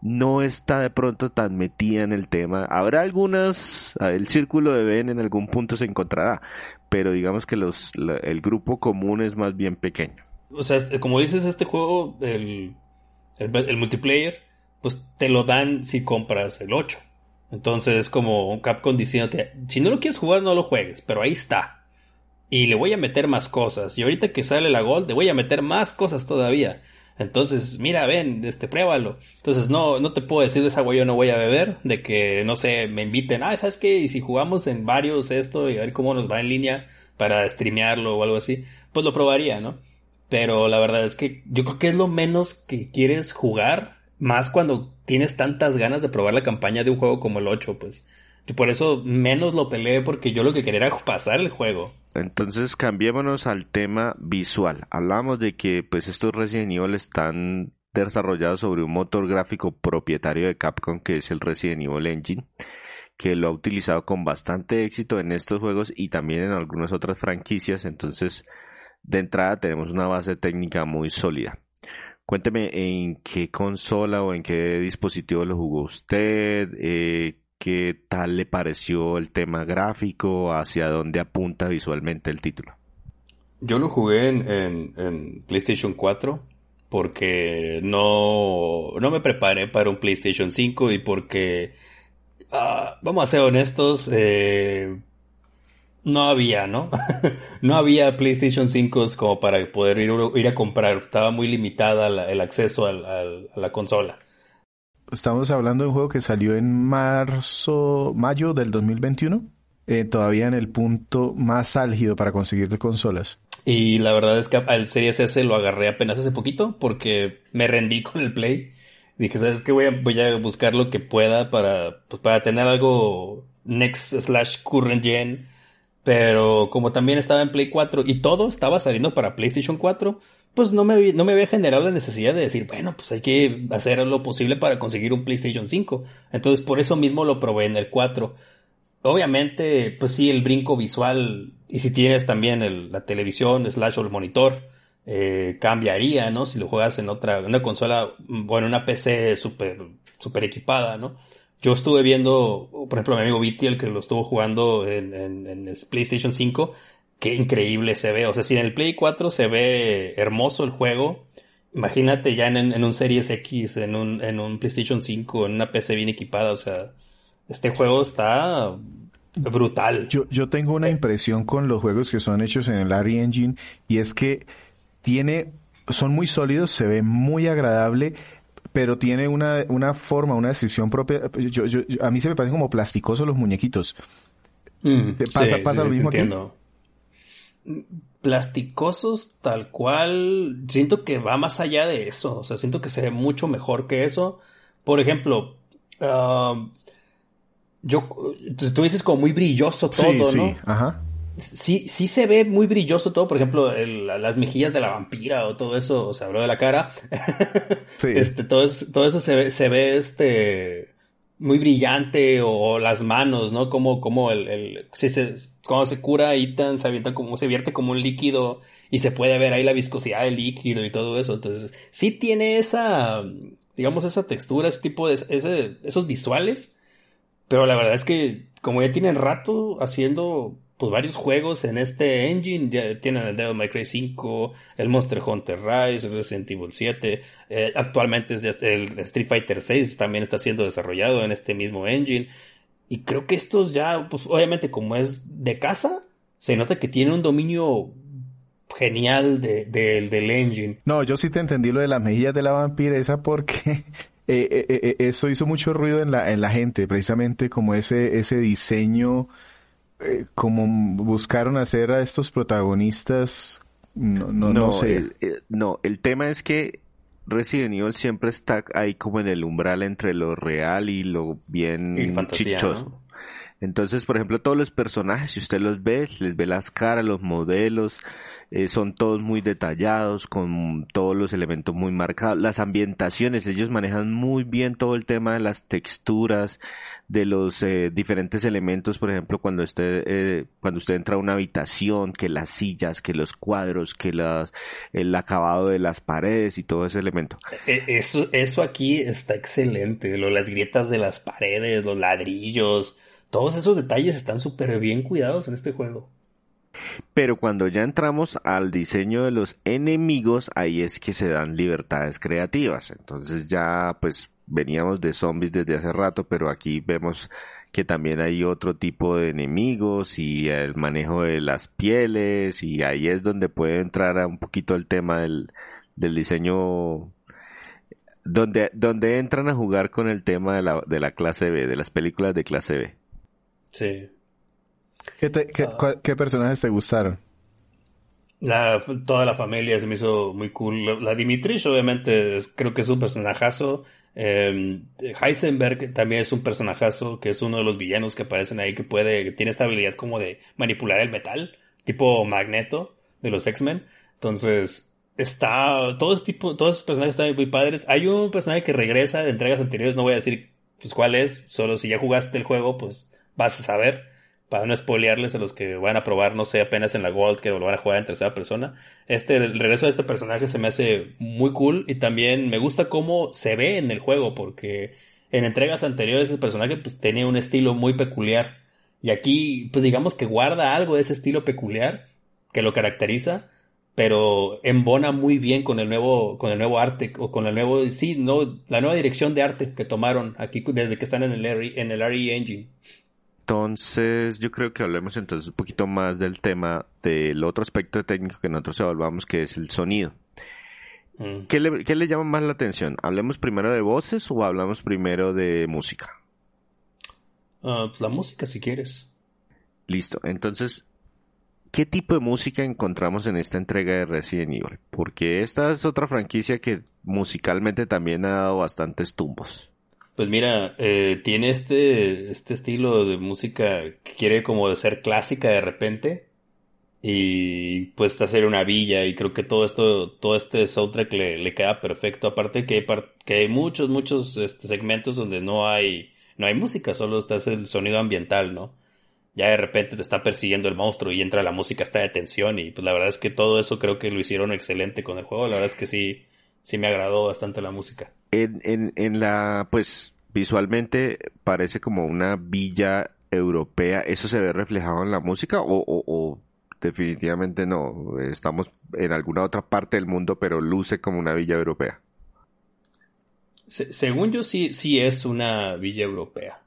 no está de pronto tan metida en el tema. Habrá algunas, el círculo de Ben en algún punto se encontrará, pero digamos que los, el grupo común es más bien pequeño. O sea, como dices, este juego, el, el, multiplayer, pues te lo dan si compras el 8. Entonces es como un Capcom diciéndote, si no lo quieres jugar, no lo juegues, pero ahí está. Y le voy a meter más cosas. Y ahorita que sale la Gold, le voy a meter más cosas todavía. Entonces, mira, ven, este, pruébalo. Entonces, no, no te puedo decir de esa agua yo no voy a beber, de que, no sé, me inviten, ah, ¿sabes qué? Y si jugamos en varios esto y a ver cómo nos va en línea para streamearlo o algo así, pues lo probaría, ¿no? Pero la verdad es que yo creo que es lo menos que quieres jugar, más cuando tienes tantas ganas de probar la campaña de un juego como el 8, pues. Y por eso menos lo peleé porque yo lo que quería era pasar el juego. Entonces cambiémonos al tema visual. Hablamos de que pues estos Resident Evil están desarrollados sobre un motor gráfico propietario de Capcom que es el Resident Evil Engine que lo ha utilizado con bastante éxito en estos juegos y también en algunas otras franquicias. Entonces, de entrada tenemos una base técnica muy sólida. Cuénteme en qué consola o en qué dispositivo lo jugó usted, eh, ¿Qué tal le pareció el tema gráfico? ¿Hacia dónde apunta visualmente el título? Yo lo jugué en, PlayStation 4 porque no, no me preparé para un PlayStation 5 y porque, ah, vamos a ser honestos, eh, no había, ¿no? [LAUGHS] no había PlayStation 5 como para poder ir, ir a comprar. Estaba muy limitada el acceso a la consola. Estamos hablando de un juego que salió en marzo, mayo del 2021, eh, todavía en el punto más álgido para conseguir consolas. Y la verdad es que al Series S lo agarré apenas hace poquito porque me rendí con el Play. Dije, ¿sabes qué? Voy a, voy a buscar lo que pueda para, pues, para tener algo next slash current gen. Pero como también estaba en Play 4 y todo estaba saliendo para PlayStation 4, pues no me, no me había generado la necesidad de decir, bueno, pues hay que hacer lo posible para conseguir un PlayStation 5. Entonces por eso mismo lo probé en el 4. Obviamente, pues sí, el brinco visual, y si tienes también la televisión, slash o el monitor, eh, cambiaría, ¿no? Si lo juegas en otra, una consola, bueno, una PC súper, super equipada, ¿no? Yo estuve viendo, por ejemplo, mi amigo Viti, el que lo estuvo jugando en, en el PlayStation 5, qué increíble se ve. O sea, si en el Play 4 se ve hermoso el juego, imagínate ya en, un Series X, en un, en un PlayStation 5, en una PC bien equipada. O sea, este juego está brutal. Yo, yo tengo una impresión con los juegos que son hechos en el Ari Engine y es que tiene, son muy sólidos, se ve muy agradable pero tiene una, una forma, una descripción propia. Yo, yo, a mí se me parecen como plasticosos los muñequitos. Mm, pasa, pasa lo mismo entiendo. Plasticosos tal cual, siento que va más allá de eso, o sea, siento que se ve mucho mejor que eso. Por ejemplo, um, yo, tú dices como muy brilloso todo, ¿no? Sí, ajá sí, sí se ve muy brilloso todo, por ejemplo, las mejillas de la vampira o todo eso, o sea, habló de la cara. sí. [LAUGHS] Este, todo, eso, todo eso se ve, se ve este muy brillante o, las manos, ¿no? Como, como el, el si se, cuando se cura Ethan se avienta como, se vierte como un líquido y se puede ver ahí la viscosidad del líquido y todo eso. Entonces, sí tiene esa, digamos, esa textura, ese tipo de, ese, esos visuales. Pero la verdad es que, como ya tienen rato haciendo pues varios juegos en este engine. Ya tienen el Devil May Cry 5, el Monster Hunter Rise, Resident Evil 7. Eh, actualmente es el Street Fighter 6 también está siendo desarrollado en este mismo engine. Y creo que estos ya, pues obviamente como es de casa, se nota que tiene un dominio genial de, del engine. No, yo sí te entendí lo de las mejillas de la vampiresa porque [LAUGHS] eh, eh, eso hizo mucho ruido en la, en la gente, precisamente como ese, ese diseño eh, como buscaron hacer a estos protagonistas, no, no, no, sé. El, no, el tema es que Resident Evil siempre está ahí como en el umbral entre lo real y lo bien chichoso. Entonces, por ejemplo, todos los personajes, si usted los ve, les ve las caras, los modelos, eh, son todos muy detallados, con todos los elementos muy marcados. Las ambientaciones, ellos manejan muy bien todo el tema de las texturas, de los eh, diferentes elementos, por ejemplo, cuando usted, eh, cuando usted entra a una habitación, que las sillas, que los cuadros, que las, el acabado de las paredes y todo ese elemento. E, eso, eso aquí está excelente, lo, las grietas de las paredes, los ladrillos, todos esos detalles están súper bien cuidados en este juego. Pero cuando ya entramos al diseño de los enemigos, ahí es que se dan libertades creativas. Entonces ya pues veníamos de zombies desde hace rato, pero aquí vemos que también hay otro tipo de enemigos y el manejo de las pieles y ahí es donde puede entrar un poquito el tema del, del diseño donde, donde entran a jugar con el tema de la, de la clase B, de las películas de clase B. Sí. Ah. ¿Qué, personajes te gustaron? La, toda la familia se me hizo muy cool. La Dimitrish, obviamente, creo que es un personajazo. Eh, Heisenberg también es un personajazo, que es uno de los villanos que aparecen ahí, que puede, que tiene esta habilidad como de manipular el metal, tipo Magneto de los X-Men. Entonces, está, todo tipo, todos esos personajes están muy padres. Hay un personaje que regresa de entregas anteriores, no voy a decir pues cuál es, solo si ya jugaste el juego, pues vas a saber para no spoilearles a los que van a probar, no sé, apenas en la Gold, que lo van a jugar en tercera persona. Este, el regreso de este personaje se me hace muy cool y también me gusta cómo se ve en el juego, porque en entregas anteriores ese personaje pues tenía un estilo muy peculiar. Y aquí, pues digamos que guarda algo de ese estilo peculiar que lo caracteriza, pero embona muy bien con el nuevo, con el nuevo arte, o con el nuevo, sí, no, la nueva dirección de arte que tomaron aquí desde que están en el, en el RE Engine. Entonces, yo creo que hablemos entonces un poquito más del tema del otro aspecto técnico que nosotros evaluamos, que es el sonido. Mm. ¿Qué, le, llama más la atención? ¿Hablemos primero de voces o hablamos primero de música? Ah, pues la música, si quieres. Listo. Entonces, ¿qué tipo de música encontramos en esta entrega de Resident Evil? Porque esta es otra franquicia que musicalmente también ha dado bastantes tumbos. Pues mira, eh, tiene este, este estilo de música que quiere como de ser clásica de repente y pues hacer una villa y creo que todo esto, todo este soundtrack le, le queda perfecto. Aparte que hay, que hay muchos, muchos este, segmentos donde no hay, no hay música, solo está el sonido ambiental, ¿no? Ya de repente te está persiguiendo el monstruo y entra la música, está de tensión y pues la verdad es que todo eso creo que lo hicieron excelente con el juego. La verdad es que sí, sí me agradó bastante la música. En, en, en la, pues, visualmente parece como una villa europea. ¿Eso se ve reflejado en la música o, o, definitivamente no. Estamos en alguna otra parte del mundo, pero luce como una villa europea. según yo, sí, sí es una villa europea.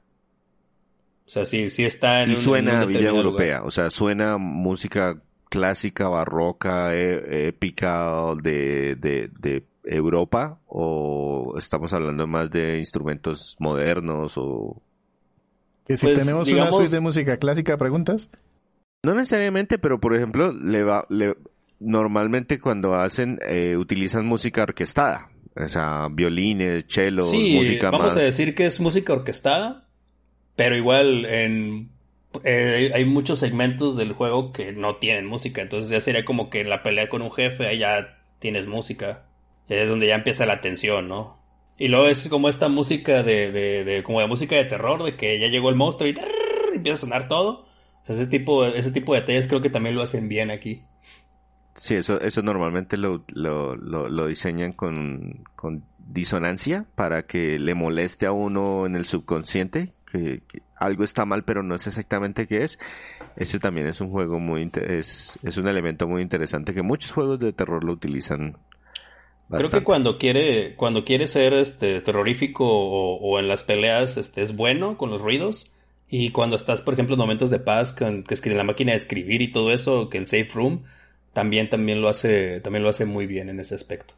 O sea, sí, sí está en y suena villa europea, o sea, suena música clásica, barroca, e, épica de, de, Europa, o estamos hablando más de instrumentos modernos o... si pues, tenemos una suite de música clásica, preguntas? No necesariamente, pero por ejemplo, le va, le, normalmente cuando hacen, eh, utilizan música orquestada. O sea, violines, cello, sí, música vamos a decir que es música orquestada, pero igual en eh, hay muchos segmentos del juego que no tienen música, entonces ya sería como que en la pelea con un jefe ahí ya tienes música, es donde ya empieza la tensión, ¿no? Y luego es como esta música de, de, de como de música de terror, de que ya llegó el monstruo y empieza a sonar todo ese tipo, ese tipo de detalles creo que también lo hacen bien aquí. Sí, eso, eso normalmente lo, lo, lo, diseñan con, con, disonancia para que le moleste a uno en el subconsciente, que, algo está mal pero no es exactamente qué es. Ese también es un juego muy, es, es un elemento muy interesante que muchos juegos de terror lo utilizan Creo que cuando quiere, cuando quiere ser este terrorífico o, o, en las peleas este, es bueno con los ruidos. Y cuando estás, por ejemplo, en momentos de paz, con, que escribe la máquina de escribir y todo eso, que el safe room, también, también lo hace, también lo hace muy bien en ese aspecto.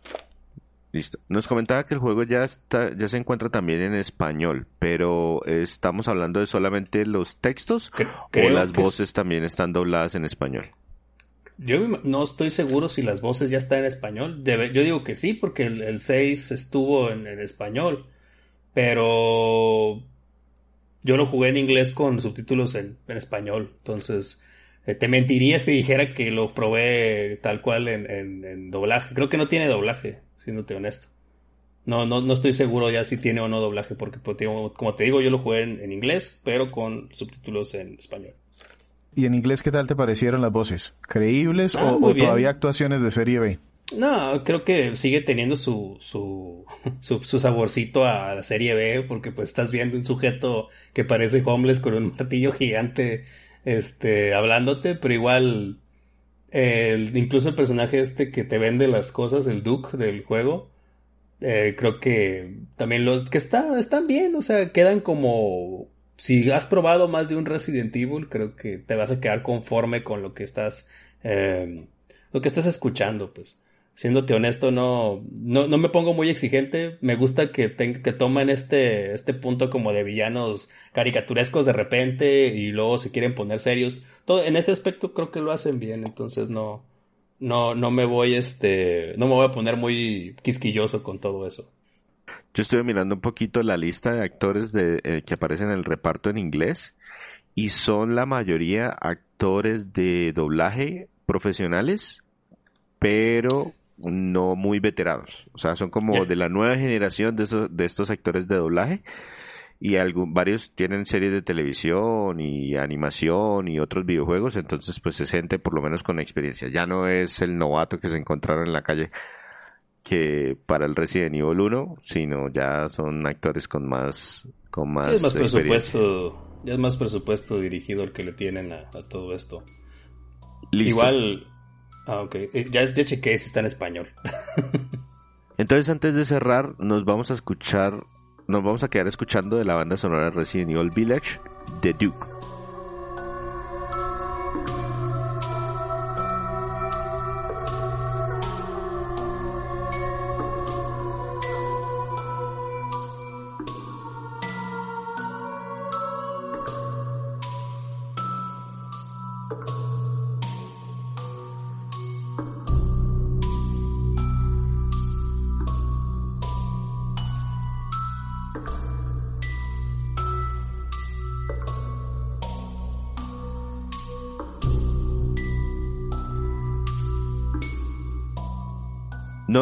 Listo. Nos comentaba que el juego ya está, ya se encuentra también en español, pero estamos hablando de solamente los textos o las voces también están dobladas en español. Yo no estoy seguro si las voces ya están en español. yo digo que sí, porque el, 6 estuvo en, español. Pero yo lo jugué en inglés con subtítulos en, español, entonces eh, te mentiría si dijera que lo probé tal cual en, doblaje. Creo que no tiene doblaje, siéndote honesto. No, no, no estoy seguro ya si tiene o no doblaje, porque como te digo, yo lo jugué en, inglés, pero con subtítulos en español. ¿Y en inglés qué tal te parecieron las voces? ¿Creíbles ah, o, todavía actuaciones de serie B? No, creo que sigue teniendo su, [LAUGHS] su, su, saborcito a la serie B, porque pues estás viendo un sujeto que parece homeless con un [LAUGHS] martillo gigante, este, hablándote, pero igual, incluso el personaje este que te vende las cosas, el Duke del juego, eh, creo que también los que está, están bien, o sea, quedan como, si has probado más de un Resident Evil, creo que te vas a quedar conforme con lo que estás, eh, lo que estás escuchando, pues siéndote honesto, no, no, no me pongo muy exigente. Me gusta que, que tomen este, este punto como de villanos caricaturescos de repente y luego se quieren poner serios. Todo, en ese aspecto creo que lo hacen bien, entonces no, no, no me voy, este, no me voy a poner muy quisquilloso con todo eso. Yo estuve mirando un poquito la lista de actores de, eh, que aparecen en el reparto en inglés y son la mayoría actores de doblaje profesionales, pero no muy veteranos. O sea, son como de la nueva generación de, esos, de estos actores de doblaje. Y algún, varios tienen series de televisión y animación y otros videojuegos. Entonces, pues es gente por lo menos con experiencia. Ya no es el novato que se encontraron en la calle que para el Resident Evil 1, sino ya son actores con más, con más, es más presupuesto, ya es más presupuesto dirigido el que le tienen a, todo esto. Igual, Ah, ok. Eh, ya, ya chequé si está en español. [LAUGHS] Entonces, antes de cerrar, nos vamos a escuchar, nos vamos a quedar escuchando de la banda sonora Resident Evil Village, The Duke.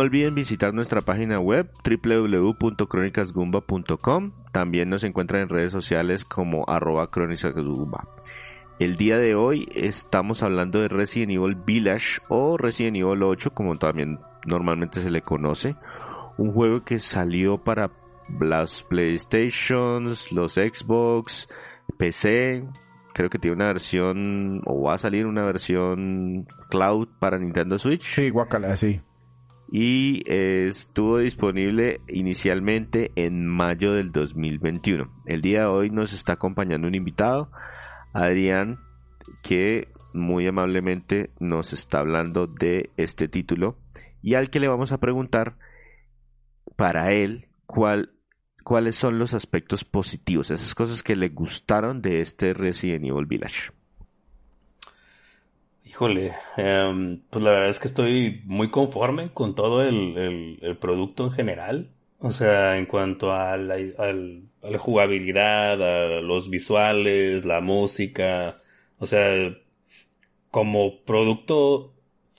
Olviden visitar nuestra página web www.cronicasgumba.com. También nos encuentran en redes sociales como arroba El día de hoy estamos hablando de Resident Evil Village o Resident Evil 8 como también normalmente se le conoce. Un juego que salió para las PlayStations, los Xbox, PC creo que tiene una versión, o va a salir una versión cloud para Nintendo Switch. Sí, guacala, sí. Y estuvo disponible inicialmente en mayo del 2021. El día de hoy nos está acompañando un invitado, Adrián, que muy amablemente nos está hablando de este título y al que le vamos a preguntar para él cuál cuáles son los aspectos positivos, esas cosas que le gustaron de este Resident Evil Village. Híjole, em, pues la verdad es que estoy muy conforme con todo el, producto en general. O sea, en cuanto a la, jugabilidad, a los visuales, la música. O sea, como producto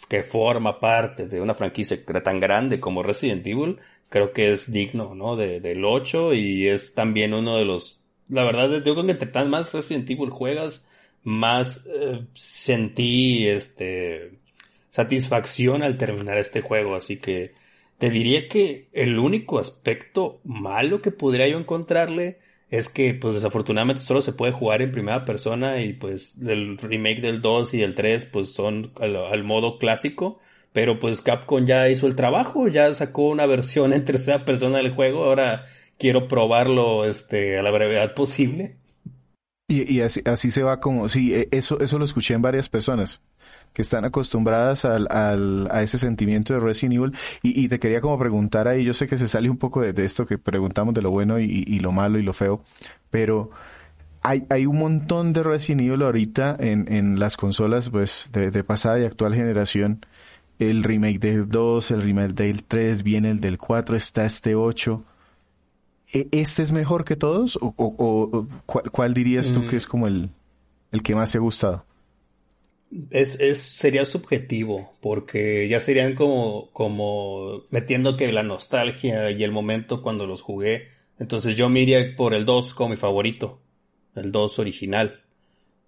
que forma parte de una franquicia tan grande como Resident Evil, creo que es digno, ¿no? De, del 8 y es también uno de los... La verdad, yo creo que entre más Resident Evil juegas, más eh, sentí este satisfacción al terminar este juego, así que te diría que el único aspecto malo que podría yo encontrarle es que pues desafortunadamente solo se puede jugar en primera persona y pues el remake del 2 y el 3 pues son al modo clásico. Pero pues Capcom ya hizo el trabajo, ya sacó una versión en tercera persona del juego, ahora quiero probarlo este, a la brevedad posible. Y, y así, así, se va como, sí, e, eso, eso lo escuché en varias personas que están acostumbradas al, al, a ese sentimiento de Resident Evil. Y, te quería como preguntar ahí, yo sé que se sale un poco de, esto que preguntamos de lo bueno y, y, lo malo y lo feo, pero hay, hay un montón de Resident Evil ahorita en, en las consolas pues de, de pasada y actual generación el remake del 2, el remake del 3, viene el del 4, está este 8. ¿E, ¿Este es mejor que todos? ¿O, cuál, dirías tú que es mm. como el, el que más te ha gustado? Es, es, sería subjetivo, porque ya serían como, como metiendo que la nostalgia y el momento cuando los jugué. Entonces yo me iría por el 2 como mi favorito, el 2 original.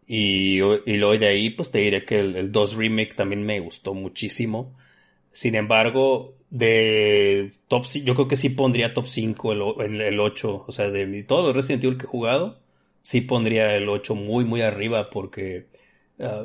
Y, y luego de ahí, pues te diré que el, 2 Remake también me gustó muchísimo. Sin embargo, de top yo creo que sí pondría top 5 el, el 8. O sea, de todos los Resident Evil que he jugado, sí pondría el 8 muy, muy arriba porque ah,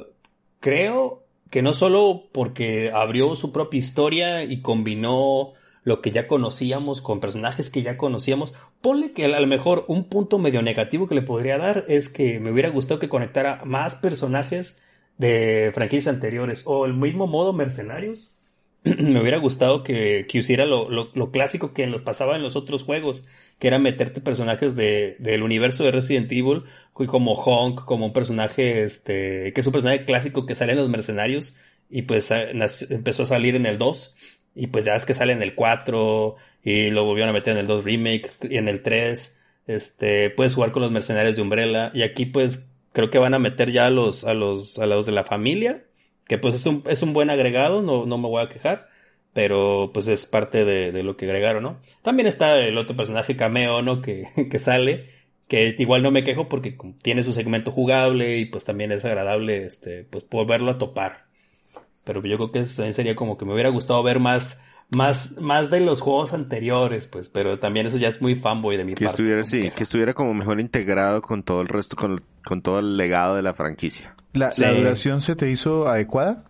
creo que no solo porque abrió su propia historia y combinó lo que ya conocíamos, con personajes que ya conocíamos. Ponle que a lo mejor un punto medio negativo que le podría dar es que me hubiera gustado que conectara más personajes de franquicias anteriores o el mismo modo mercenarios. [CLEARS THROAT] me hubiera gustado que, que hiciera lo, lo, clásico que pasaba en los otros juegos, que era meterte personajes de, del universo de Resident Evil, como Honk, como un personaje, este, que es un personaje clásico que sale en los mercenarios, y pues empezó a salir en el 2 y pues ya es que sale en el 4 y lo volvieron a meter en el 2 remake y en el 3. Este, puedes jugar con los mercenarios de Umbrella y aquí pues creo que van a meter ya a los a los a los de la familia, que pues es un es un buen agregado, no no me voy a quejar, pero pues es parte de, de lo que agregaron, ¿no? También está el otro personaje cameo, ¿no? que [LAUGHS] que sale que igual no me quejo porque tiene su segmento jugable y pues también es agradable este pues volverlo a topar pero yo creo que también sería como que me hubiera gustado ver más, más, más de los juegos anteriores, pues, pero también eso ya es muy fanboy de mi que parte. Estuviera, sí, que estuviera como mejor integrado con todo el resto, con, con todo el legado de la franquicia. ¿La, duración se te hizo adecuada?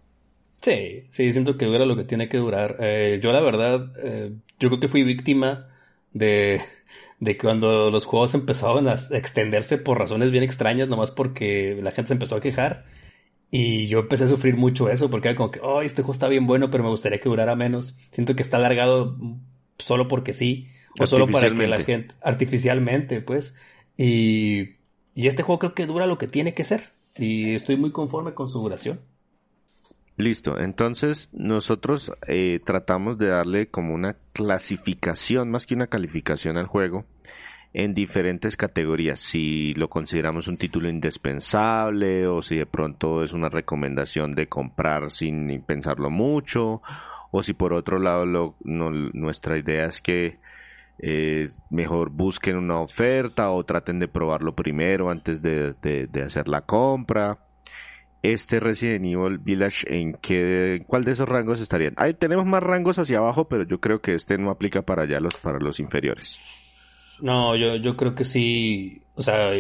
Sí, sí, siento que dura lo que tiene que durar. Eh, yo la verdad, eh, yo creo que fui víctima de, [LAUGHS] de cuando los juegos empezaban a extenderse por razones bien extrañas, nomás porque la gente se empezó a quejar. Y yo empecé a sufrir mucho eso porque era como que, oh, este juego está bien bueno, pero me gustaría que durara menos. Siento que está alargado solo porque sí, o solo para que la gente, artificialmente, pues. Y, y este juego creo que dura lo que tiene que ser. Y estoy muy conforme con su duración. Listo, entonces nosotros eh, tratamos de darle como una clasificación, más que una calificación al juego, en diferentes categorías, si lo consideramos un título indispensable o si de pronto es una recomendación de comprar sin pensarlo mucho o si por otro lado lo, nuestra idea es que eh, mejor busquen una oferta o traten de probarlo primero antes de, hacer la compra. Este Resident Evil Village, ¿en qué, cuál de esos rangos estarían? Ahí tenemos más rangos hacia abajo, pero yo creo que este no aplica para allá los, para los inferiores. No, yo, yo creo que sí, o sea,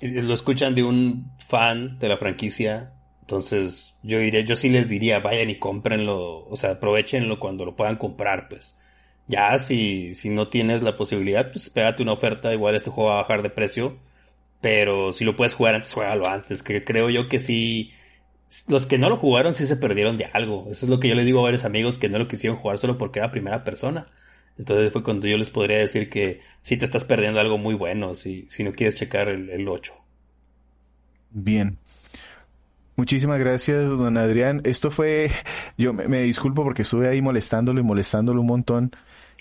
lo escuchan de un fan de la franquicia. Entonces, yo diría, yo sí les diría, vayan y cómprenlo, o sea, aprovechenlo cuando lo puedan comprar, pues. Ya, si, si no tienes la posibilidad, pues pégate una oferta, igual este juego va a bajar de precio. Pero si lo puedes jugar antes, juégalo antes, que creo yo que sí, los que no lo jugaron sí se perdieron de algo. Eso es lo que yo les digo a varios amigos que no lo quisieron jugar solo porque era primera persona. Entonces fue cuando yo les podría decir que sí te estás perdiendo algo muy bueno si, si no quieres checar el, el 8. Bien. Muchísimas gracias, don Adrián. Esto fue, yo me, disculpo porque estuve ahí molestándolo y molestándolo un montón.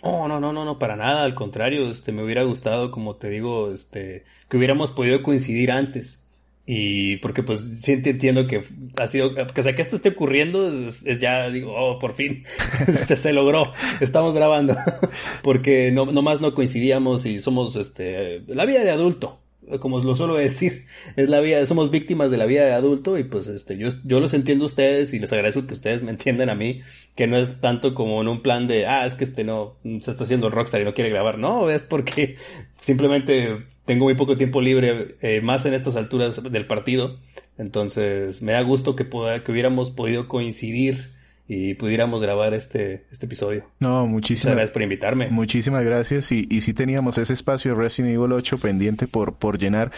Oh, no, no, no, no, para nada, al contrario, este, me hubiera gustado, como te digo, este, que hubiéramos podido coincidir antes. Y porque pues sí entiendo que ha sido, que, sea, que esto esté ocurriendo es, ya, digo, oh, por fin, [LAUGHS] se, logró, estamos grabando. [LAUGHS] porque no, nomás no coincidíamos y somos, este, la vida de adulto como lo suelo decir, [LAUGHS] es la vida, somos víctimas de la vida de adulto y pues este, yo, yo los entiendo a ustedes y les agradezco que ustedes me entiendan a mí, que no es tanto como en un plan de, ah, es que este no, se está haciendo rockstar y no quiere grabar, no, es porque [LAUGHS] simplemente tengo muy poco tiempo libre, eh, más en estas alturas del partido, entonces me da gusto que, pueda, que hubiéramos podido coincidir y pudiéramos grabar este, este episodio. No, muchísimas gracias por invitarme. Muchísimas gracias. Y, y sí teníamos ese espacio de Resident Evil 8 pendiente por, por llenar.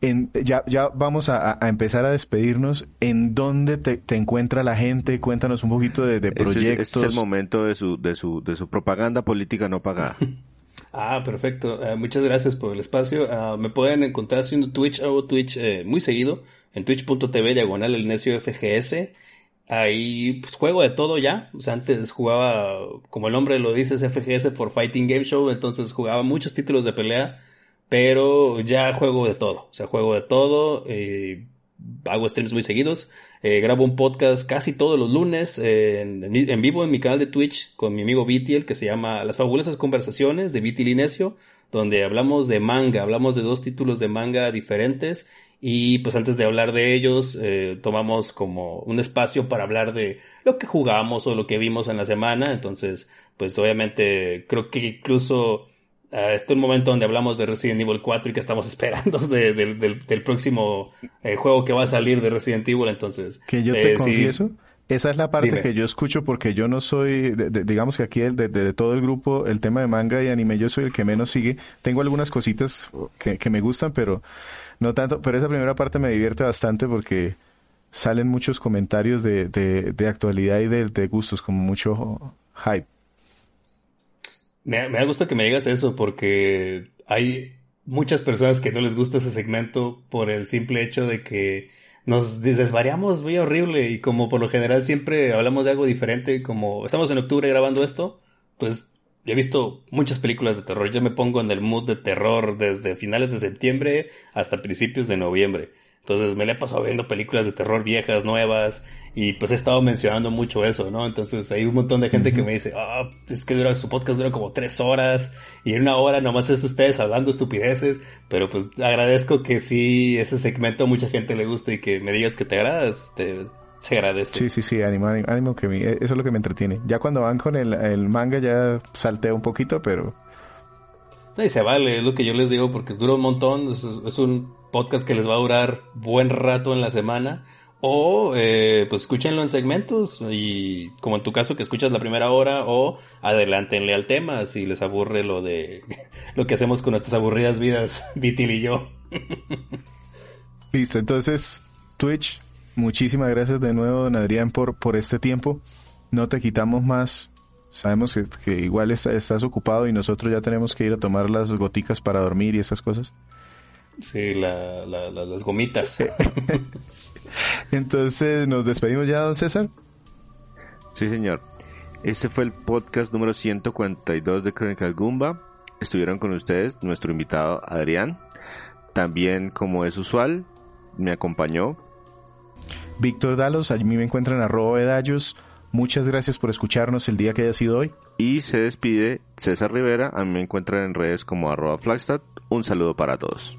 En, ya, ya vamos a, a empezar a despedirnos. ¿En dónde te, te, encuentra la gente? Cuéntanos un poquito de, de proyectos. Este es, el momento de su, de su, de su propaganda política no pagada. [LAUGHS] Ah, perfecto. Uh, muchas gracias por el espacio. Uh, me pueden encontrar haciendo Twitch, hago Twitch eh, muy seguido en twitch.tv diagonal el necio FGS. Ahí pues, juego de todo ya. O sea, antes jugaba, como el nombre lo dice, FGS for Fighting Game Show, entonces jugaba muchos títulos de pelea, pero ya juego de todo. O sea, juego de todo. Eh, hago streams muy seguidos. Eh, grabo un podcast casi todos los lunes eh, en, vivo en mi canal de Twitch con mi amigo el que se llama Las fabulosas conversaciones de Viti Linecio, donde hablamos de manga, hablamos de dos títulos de manga diferentes y pues antes de hablar de ellos, eh, tomamos como un espacio para hablar de lo que jugamos o lo que vimos en la semana. Entonces, pues obviamente creo que incluso uh, este es un momento donde hablamos de Resident Evil 4 y que estamos [LAUGHS] esperando del, próximo eh, juego que va a salir de Resident Evil. Entonces, que yo te eh, confieso. Esa es la parte que yo escucho porque yo no soy, digamos que aquí de, todo el grupo, el tema de manga y anime, yo soy el que menos sigue. Tengo algunas cositas que, que me gustan, pero no tanto, pero esa primera parte me divierte bastante porque salen muchos comentarios de, de, actualidad y de, gustos, como mucho hype. Me, me gusta que me digas eso porque hay muchas personas que no les gusta ese segmento por el simple hecho de que nos desvariamos muy horrible y como por lo general siempre hablamos de algo diferente, como estamos en octubre grabando esto, pues yo he visto muchas películas de terror. Yo me pongo en el mood de terror desde finales de septiembre hasta principios de noviembre. Entonces me le he pasado viendo películas de terror viejas, nuevas, y pues he estado mencionando mucho eso, ¿no? Entonces hay un montón de gente que me dice, ah, es que dura, su podcast dura como tres horas, y en una hora nomás es ustedes hablando estupideces, pero pues agradezco que sí, ese segmento a mucha gente le guste y que me digas que te agrada, este, se agradece. Sí, sí, sí, ánimo, ánimo, que eso es lo que me entretiene. Ya cuando van con el, el manga ya saltea un poquito, pero... y se vale, es lo que yo les digo, porque dura un montón, es, un podcast que les va a durar buen rato en la semana. O, eh, pues escúchenlo en segmentos y como en tu caso que escuchas la primera hora o adelántenle al tema si les aburre lo de [LAUGHS] lo que hacemos con nuestras aburridas vidas, [LAUGHS] Vitil y yo. [LAUGHS] Listo, entonces Twitch, Muchísimas gracias de nuevo, don Adrián, por, por este tiempo. No te quitamos más. Sabemos que, igual estás ocupado y nosotros ya tenemos que ir a tomar las goticas para dormir y esas cosas. Sí, las gomitas. [LAUGHS] Entonces, ¿nos despedimos ya, don César? Sí, señor. Este fue el podcast número 142 de Crónicas Gumba. Estuvieron con ustedes nuestro invitado Adrián. También, como es usual, me acompañó Víctor Dalos, a mí me encuentran arroba Dallos. Muchas gracias por escucharnos el día que haya sido hoy. Y se despide César Rivera, a mí me encuentran en redes como arroba Flagstad. Un saludo para todos.